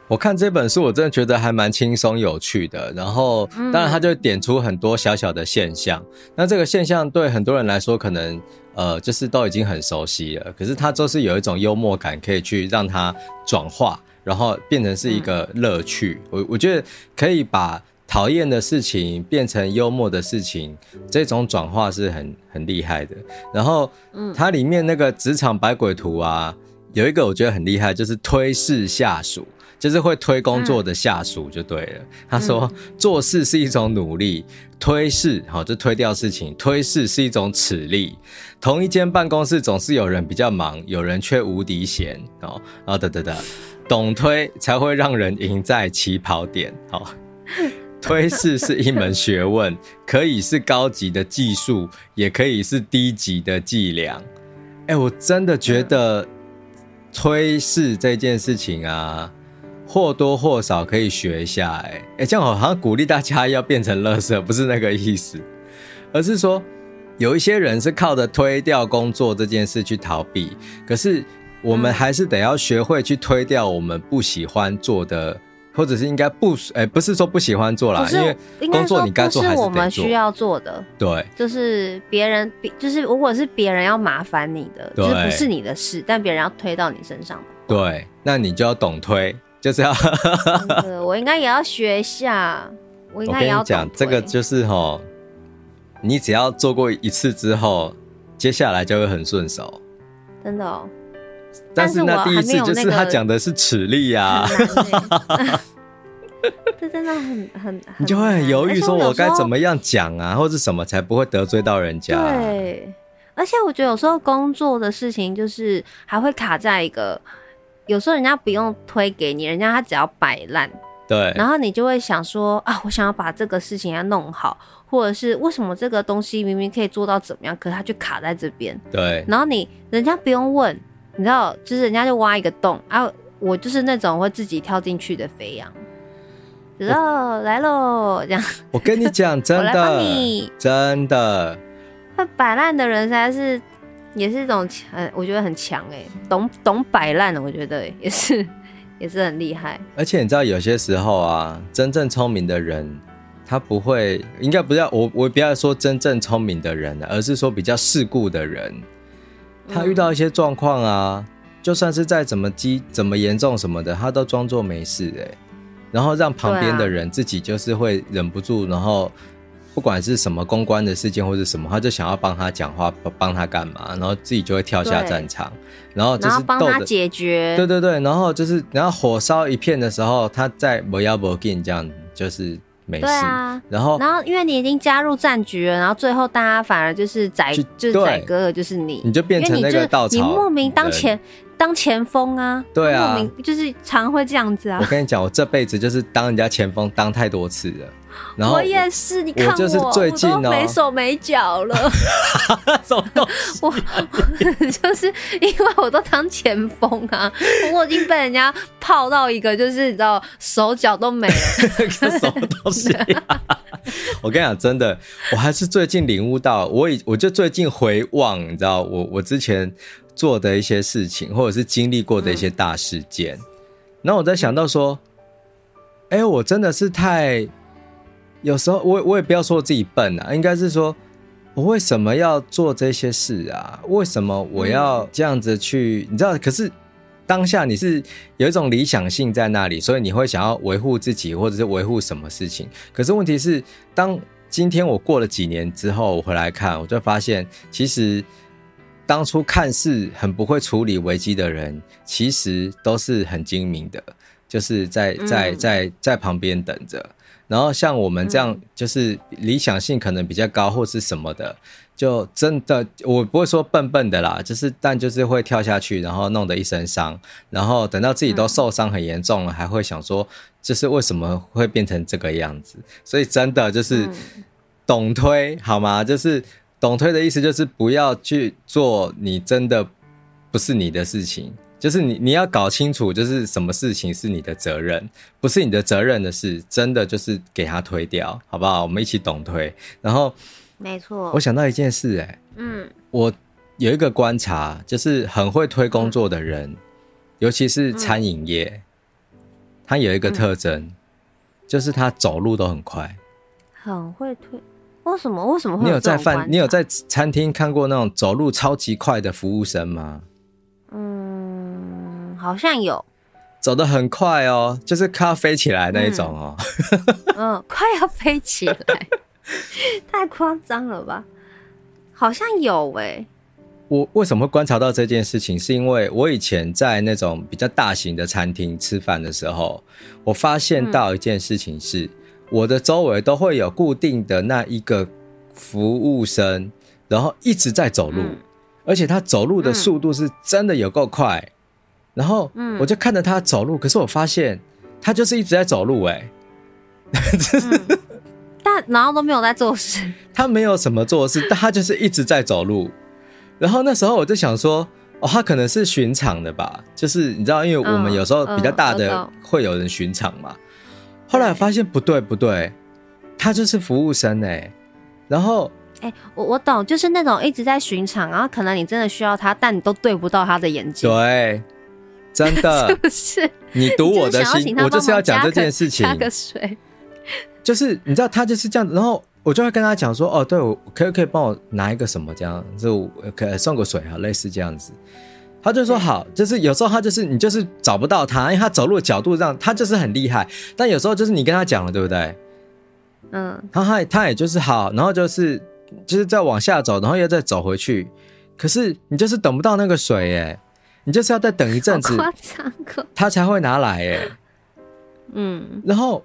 我看这本书，我真的觉得还蛮轻松有趣的。然后，当然，他就点出很多小小的现象。嗯、那这个现象对很多人来说，可能呃，就是都已经很熟悉了。可是，他就是有一种幽默感，可以去让它转化，然后变成是一个乐趣。嗯、我我觉得可以把讨厌的事情变成幽默的事情，这种转化是很很厉害的。然后，嗯，它里面那个职场百鬼图啊，有一个我觉得很厉害，就是推事下属。就是会推工作的下属就对了。嗯、他说，做事是一种努力，推事好就推掉事情，推事是一种耻力。同一间办公室总是有人比较忙，有人却无敌闲哦。然后等等等，懂推才会让人赢在起跑点。好，推事是一门学问，可以是高级的技术，也可以是低级的伎俩。哎，我真的觉得推事这件事情啊。或多或少可以学一下，哎哎，这样好像鼓励大家要变成乐色，不是那个意思，而是说有一些人是靠着推掉工作这件事去逃避，可是我们还是得要学会去推掉我们不喜欢做的，或者是应该不哎，不是说不喜欢做啦，因为工作你该做还是
我们需要做的，
对，
就是别人，就是如果是别人要麻烦你的，就是不是你的事，但别人要推到你身上，
对，那你就要懂推。就是要
我应该也要学一下。我应该也要讲
这个，就是哈，你只要做过一次之后，接下来就会很顺手。
真的哦。
但是那第一次就是他讲的是齿力呀。
这真的很很，
你就会很犹豫，说我该怎么样讲啊，或者什么才不会得罪到人家。
对，而且我觉得有时候工作的事情就是还会卡在一个。有时候人家不用推给你，人家他只要摆烂，
对，
然后你就会想说啊，我想要把这个事情要弄好，或者是为什么这个东西明明可以做到怎么样，可是它就卡在这边，
对，然
后你人家不用问，你知道，就是人家就挖一个洞啊，我就是那种会自己跳进去的肥羊，知道来喽，这样，
我跟你讲，真的，
你。
真的，
会摆烂的人才是。也是一种强，我觉得很强哎，懂懂摆烂，我觉得也是 也是很厉害。
而且你知道，有些时候啊，真正聪明的人，他不会，应该不要我我不要说真正聪明的人，而是说比较世故的人，他遇到一些状况啊，嗯、就算是再怎么激、怎么严重什么的，他都装作没事哎。然后让旁边的人自己就是会忍不住，然后。不管是什么公关的事件或者什么，他就想要帮他讲话，帮他干嘛，然后自己就会跳下战场，然后就是
帮他解决。
对对对，然后就是然后火烧一片的时候，他在不要不给你这样，就是没事。对啊。然后
然后因为你已经加入战局了，然后最后大家反而就是宰就，就是宰割的就是你，
你就变成那个稻草，
你莫名当前当前锋啊。
对啊。莫名
就是常会这样子啊。
我跟你讲，我这辈子就是当人家前锋当太多次了。然后我，
我也是，你看我，
我就是最近哦，
没手没脚了。我 就是因为我都当前锋啊，我已经被人家泡到一个，就是你知道手脚都没了，
什么东西啊？我跟你讲，真的，我还是最近领悟到，我以我就最近回望，你知道，我我之前做的一些事情，或者是经历过的一些大事件，嗯、然后我在想到说，哎，我真的是太。有时候我我也不要说我自己笨啊，应该是说，我为什么要做这些事啊？为什么我要这样子去？嗯、你知道？可是当下你是有一种理想性在那里，所以你会想要维护自己，或者是维护什么事情？可是问题是，当今天我过了几年之后，我回来看，我就发现，其实当初看似很不会处理危机的人，其实都是很精明的，就是在在在在旁边等着。然后像我们这样，就是理想性可能比较高或是什么的，就真的我不会说笨笨的啦，就是但就是会跳下去，然后弄得一身伤，然后等到自己都受伤很严重了，还会想说，就是为什么会变成这个样子？所以真的就是懂推好吗？就是懂推的意思就是不要去做你真的不是你的事情。就是你，你要搞清楚，就是什么事情是你的责任，不是你的责任的事，真的就是给他推掉，好不好？我们一起懂推。然后，
没错，
我想到一件事，哎，嗯，我有一个观察，就是很会推工作的人，嗯、尤其是餐饮业，嗯、他有一个特征，嗯、就是他走路都很快，
很会推。为什么？为什么会？
你有在饭，你有在餐厅看过那种走路超级快的服务生吗？
好像有，
走得很快哦，就是快要飞起来那一种哦。
嗯，嗯，快要飞起来，太夸张了吧？好像有哎、欸。
我为什么会观察到这件事情？是因为我以前在那种比较大型的餐厅吃饭的时候，我发现到一件事情是，嗯、我的周围都会有固定的那一个服务生，然后一直在走路，嗯、而且他走路的速度是真的有够快。然后，我就看着他走路，嗯、可是我发现他就是一直在走路、欸，哎、
嗯，但然后都没有在做事。
他没有什么做事，但他就是一直在走路。然后那时候我就想说，哦，他可能是巡场的吧？就是你知道，因为我们有时候比较大的会有人巡场嘛。后来我发现不对不对，他就是服务生哎、欸。然后，
哎、欸，我我懂，就是那种一直在巡场，然后可能你真的需要他，但你都对不到他的眼睛。
对。真的，是不是？你读我的心，我就是要讲这件事情。
加个水，
就是你知道他就是这样子，然后我就会跟他讲说：“哦，对，我可不可以帮我拿一个什么这样，就可以送个水啊，类似这样子。”他就说：“好。”就是有时候他就是你就是找不到他，因为他走路的角度这样，他就是很厉害。但有时候就是你跟他讲了，对不对？嗯，他他他也就是好，然后就是就是再往下走，然后又再走回去，可是你就是等不到那个水耶。你就是要再等一阵子，他才会拿来耶。嗯，然后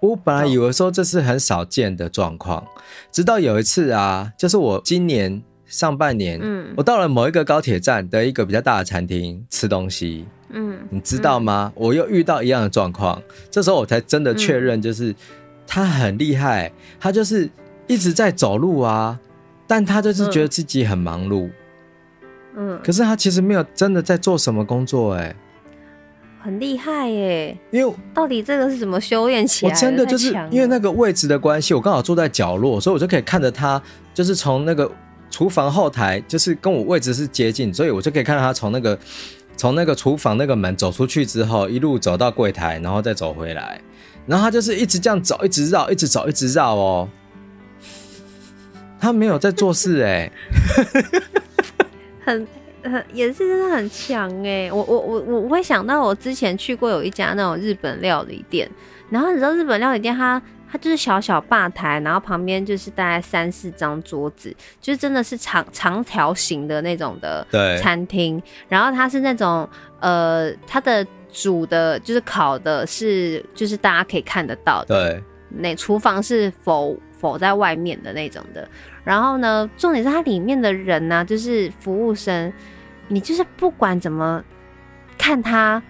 我本来以为说这是很少见的状况，直到有一次啊，就是我今年上半年，嗯，我到了某一个高铁站的一个比较大的餐厅吃东西，嗯，你知道吗？我又遇到一样的状况，这时候我才真的确认，就是他很厉害，他就是一直在走路啊，但他就是觉得自己很忙碌。嗯，可是他其实没有真的在做什么工作，哎，
很厉害耶！
因为
到底这个是怎么修炼起来的？
我真的就是因为那个位置的关系，我刚好坐在角落，所以我就可以看着他，就是从那个厨房后台，就是跟我位置是接近，所以我就可以看到他从那个从那个厨房那个门走出去之后，一路走到柜台，然后再走回来，然后他就是一直这样走，一直绕，一直走，一直绕哦。他没有在做事，哎。
很很也是真的很强哎，我我我我会想到我之前去过有一家那种日本料理店，然后你知道日本料理店它它就是小小吧台，然后旁边就是大概三四张桌子，就是真的是长长条形的那种的餐厅。然后它是那种呃，它的煮的就是烤的是就是大家可以看得到的。对，那厨房是否否在外面的那种的。然后呢，重点是它里面的人呢、啊，就是服务生，你就是不管怎么看他。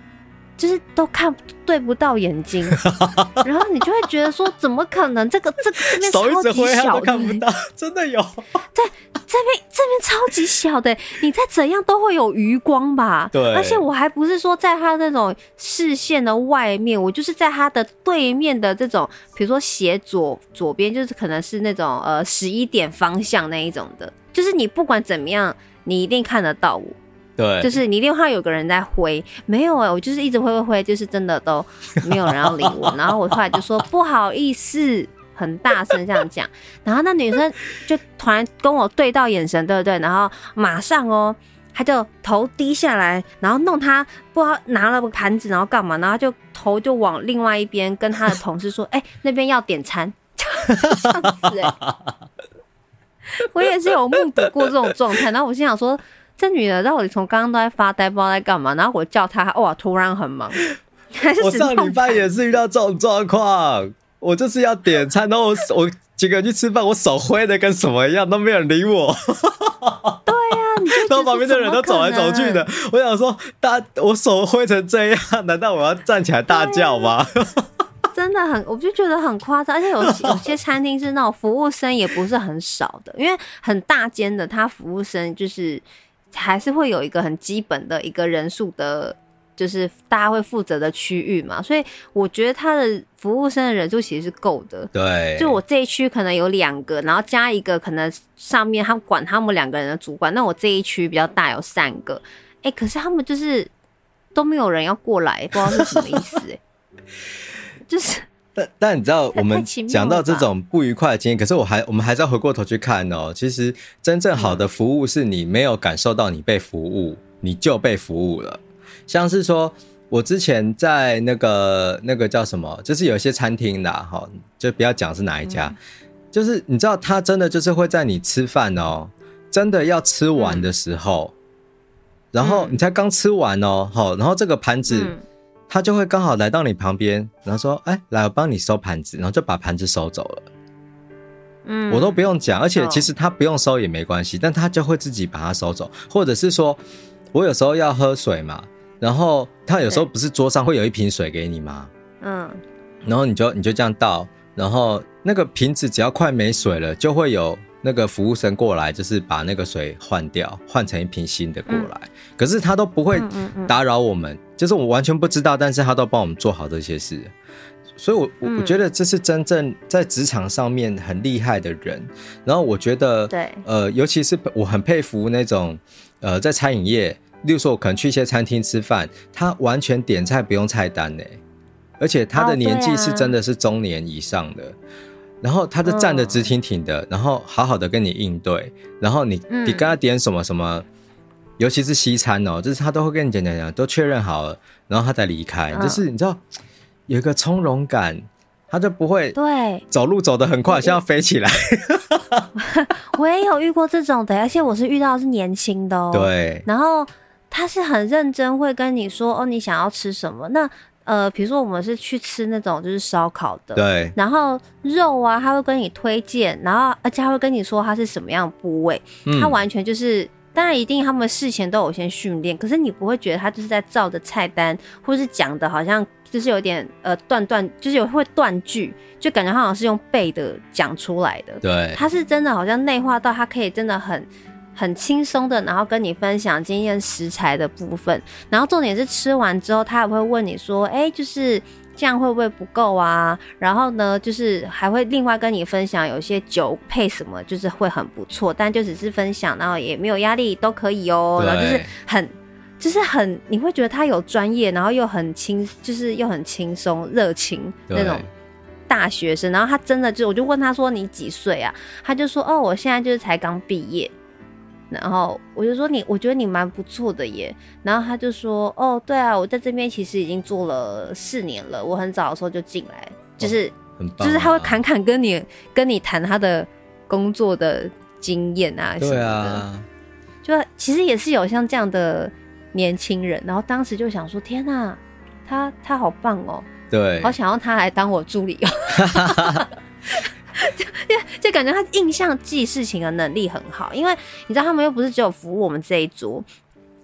就是都看对不到眼睛，然后你就会觉得说，怎么可能？这个这个这边超级小的，
看不到，真的有。
对，这边这边超级小的，你再怎样都会有余光吧？对。而且我还不是说在他那种视线的外面，我就是在他的对面的这种，比如说斜左左边，就是可能是那种呃十一点方向那一种的，就是你不管怎么样，你一定看得到我。
对，
就是你一定会有个人在挥，没有哎、欸，我就是一直挥挥挥，就是真的都没有人要理我。然后我后来就说不好意思，很大声这样讲。然后那女生就突然跟我对到眼神，对不对？然后马上哦，她就头低下来，然后弄她不知道拿了个盘子，然后干嘛？然后就头就往另外一边跟她的同事说：“哎、欸，那边要点餐。”这样子哎，我也是有目睹过这种状态。然后我心想说。这女的到底从刚刚都在发呆，不知道在干嘛。然后我叫她，哇，突然很忙。
我上礼拜也是遇到这种状况，我就是要点餐，然后我我几个人去吃饭，我手挥的跟什么一样，都没有人理我。
对呀、啊，你
然后旁边的人都走来走去的。我想说，大我手挥成这样，难道我要站起来大叫吗？
真的很，我就觉得很夸张。而且有有些餐厅是那种服务生也不是很少的，因为很大间的，他服务生就是。还是会有一个很基本的一个人数的，就是大家会负责的区域嘛，所以我觉得他的服务生的人数其实是够的。
对，
就我这一区可能有两个，然后加一个可能上面他们管他们两个人的主管，那我这一区比较大，有三个。哎、欸，可是他们就是都没有人要过来，不知道是什么意思、欸。哎，就是。
但但你知道，我们讲到这种不愉快的经验，可是我还我们还是要回过头去看哦。其实真正好的服务是你没有感受到你被服务，你就被服务了。像是说我之前在那个那个叫什么，就是有一些餐厅的哈，就不要讲是哪一家，就是你知道他真的就是会在你吃饭哦，真的要吃完的时候，然后你才刚吃完哦，好，然后这个盘子。他就会刚好来到你旁边，然后说：“哎、欸，来，我帮你收盘子。”然后就把盘子收走了。嗯，我都不用讲，而且其实他不用收也没关系，但他就会自己把它收走。或者是说，我有时候要喝水嘛，然后他有时候不是桌上会有一瓶水给你吗？嗯，然后你就你就这样倒，然后那个瓶子只要快没水了，就会有。那个服务生过来，就是把那个水换掉，换成一瓶新的过来。嗯、可是他都不会打扰我们，嗯嗯嗯、就是我完全不知道，但是他都帮我们做好这些事。所以我，我我觉得这是真正在职场上面很厉害的人。然后，我觉得，对，呃，尤其是我很佩服那种，呃，在餐饮业，例如说，我可能去一些餐厅吃饭，他完全点菜不用菜单呢，而且他的年纪是真的是中年以上的。然后他就站得直挺挺的，然后好好的跟你应对，然后你你跟他点什么什么，尤其是西餐哦，就是他都会跟你讲讲讲，都确认好了，然后他再离开，就是你知道有一个从容感，他就不会对走路走得很快，像要飞起来。
我也有遇过这种的，而且我是遇到的是年轻的哦。
对，
然后他是很认真，会跟你说哦，你想要吃什么？那。呃，比如说我们是去吃那种就是烧烤的，
对，
然后肉啊，他会跟你推荐，然后而且他会跟你说他是什么样的部位，嗯、他完全就是，当然一定他们事前都有先训练，可是你不会觉得他就是在照着菜单，或是讲的好像就是有点呃断断，就是有会断句，就感觉他好像是用背的讲出来的，
对，
他是真的好像内化到他可以真的很。很轻松的，然后跟你分享经验食材的部分，然后重点是吃完之后，他也会问你说，哎，就是这样会不会不够啊？然后呢，就是还会另外跟你分享有些酒配什么，就是会很不错，但就只是分享，然后也没有压力，都可以哦。对然后就是很，就是很，你会觉得他有专业，然后又很轻，就是又很轻松、热情那种大学生。然后他真的就，我就问他说你几岁啊？他就说哦，我现在就是才刚毕业。然后我就说你，我觉得你蛮不错的耶。然后他就说，哦，对啊，我在这边其实已经做了四年了，我很早的时候就进来，就是、哦啊、就是他会侃侃跟你跟你谈他的工作的经验啊什么的。就其实也是有像这样的年轻人。然后当时就想说，天哪，他他好棒哦，
对，
好想要他来当我助理哦。就感觉他印象记事情的能力很好，因为你知道他们又不是只有服务我们这一桌，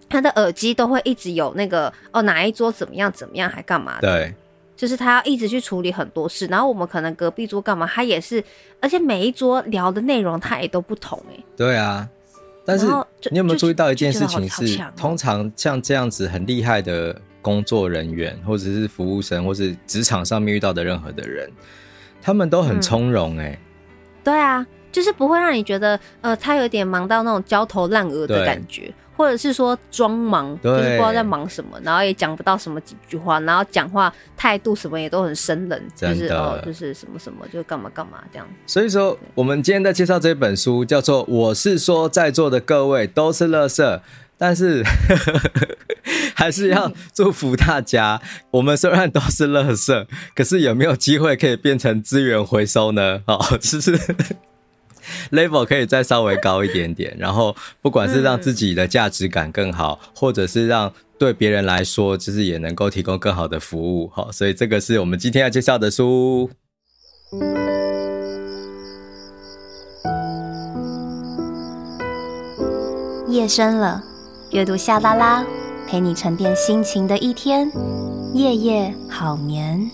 他的耳机都会一直有那个哦哪一桌怎么样怎么样还干嘛的，
对，
就是他要一直去处理很多事，然后我们可能隔壁桌干嘛，他也是，而且每一桌聊的内容他也都不同哎，
对啊，但是你有没有注意到一件事情是，通常像这样子很厉害的工作人员，或者是服务生，或是职场上面遇到的任何的人。他们都很从容哎、欸嗯，
对啊，就是不会让你觉得呃，他有点忙到那种焦头烂额的感觉，或者是说装忙，就是不知道在忙什么，然后也讲不到什么几句话，然后讲话态度什么也都很生冷，就是哦，就是什么什么就干嘛干嘛这样。
所以说，我们今天在介绍这本书叫做《我是说在座的各位都是垃圾》。但是呵呵 还是要祝福大家。我们虽然都是垃圾，可是有没有机会可以变成资源回收呢？哦，就是 level 可以再稍微高一点点。然后，不管是让自己的价值感更好，或者是让对别人来说，就是也能够提供更好的服务。好，所以这个是我们今天要介绍的书。
夜深了。阅读夏拉拉，陪你沉淀心情的一天，夜夜好眠。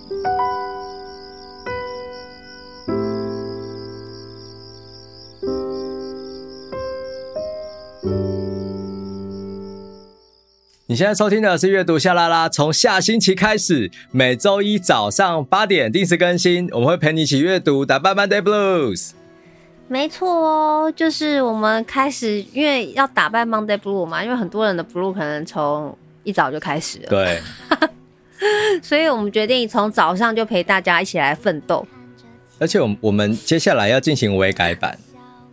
你现在收听的是阅读夏拉拉，从下星期开始，每周一早上八点定时更新，我们会陪你一起阅读，打败 Monday Blues。
没错哦，就是我们开始，因为要打败 Monday Blue 嘛，因为很多人的 Blue 可能从一早就开始了。
对，
所以我们决定从早上就陪大家一起来奋斗。
而且，我我们接下来要进行微改版。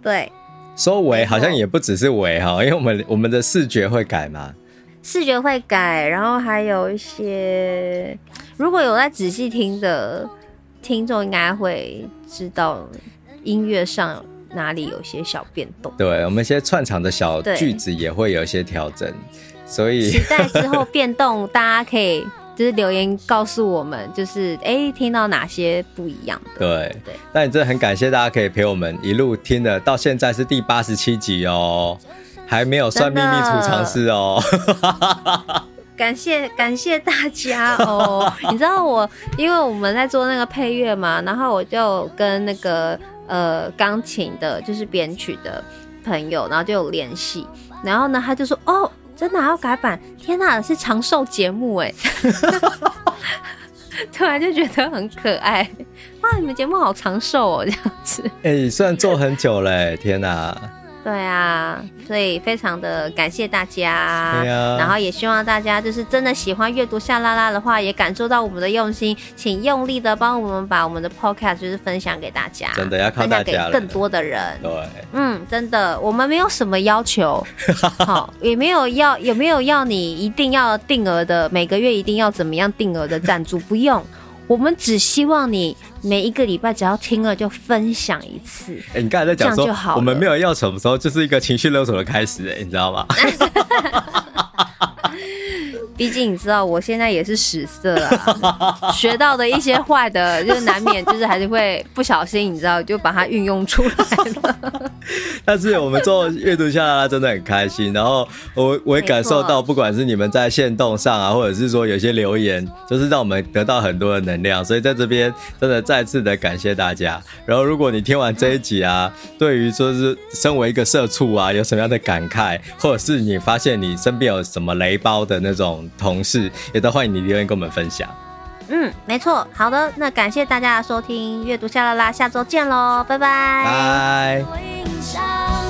对，
说微好像也不只是微哈，因为我们我们的视觉会改嘛。
视觉会改，然后还有一些，如果有在仔细听的听众，应该会知道。音乐上哪里有些小变动？
对，我们一些串场的小句子也会有一些调整，所以
期待之后变动，大家可以就是留言告诉我们，就是哎、欸、听到哪些不一样的。
对对，那你真的很感谢大家可以陪我们一路听的，到现在是第八十七集哦，还没有算秘密储藏室哦。
感谢感谢大家哦，你知道我因为我们在做那个配乐嘛，然后我就跟那个。呃，钢琴的，就是编曲的朋友，然后就有联系，然后呢，他就说，哦，真的还要改版？天哪，是长寿节目哎！突然就觉得很可爱，哇，你们节目好长寿哦，这样子。
哎、欸，虽然做很久嘞，天哪！
对啊，所以非常的感谢大家，
对啊，
然后也希望大家就是真的喜欢阅读夏拉拉的话，也感受到我们的用心，请用力的帮我们把我们的 podcast 就是分享给大家，
真的要靠大家，
更多的人。
对，
嗯，真的，我们没有什么要求，好，也没有要有没有要你一定要定额的，每个月一定要怎么样定额的赞助，不用。我们只希望你每一个礼拜只要听了就分享一次。
哎、欸，你刚才在讲说，我们没有要什么时候，就是一个情绪勒索的开始，哎，你知道吗？
毕竟你知道，我现在也是屎色啊，学到的一些坏的，就是难免就是还是会不小心，你知道，就把它运用出来了。
但是我们做阅读夏拉拉真的很开心，然后我我也感受到，不管是你们在线动上啊，或者是说有些留言，就是让我们得到很多的能量，所以在这边真的再次的感谢大家。然后如果你听完这一集啊，对于说是身为一个社畜啊，有什么样的感慨，或者是你发现你身边有什么雷包的那种。同事也都欢迎你留言跟我们分享。
嗯，没错。好的，那感谢大家的收听，阅读夏啦啦，下周见喽，拜拜。
拜。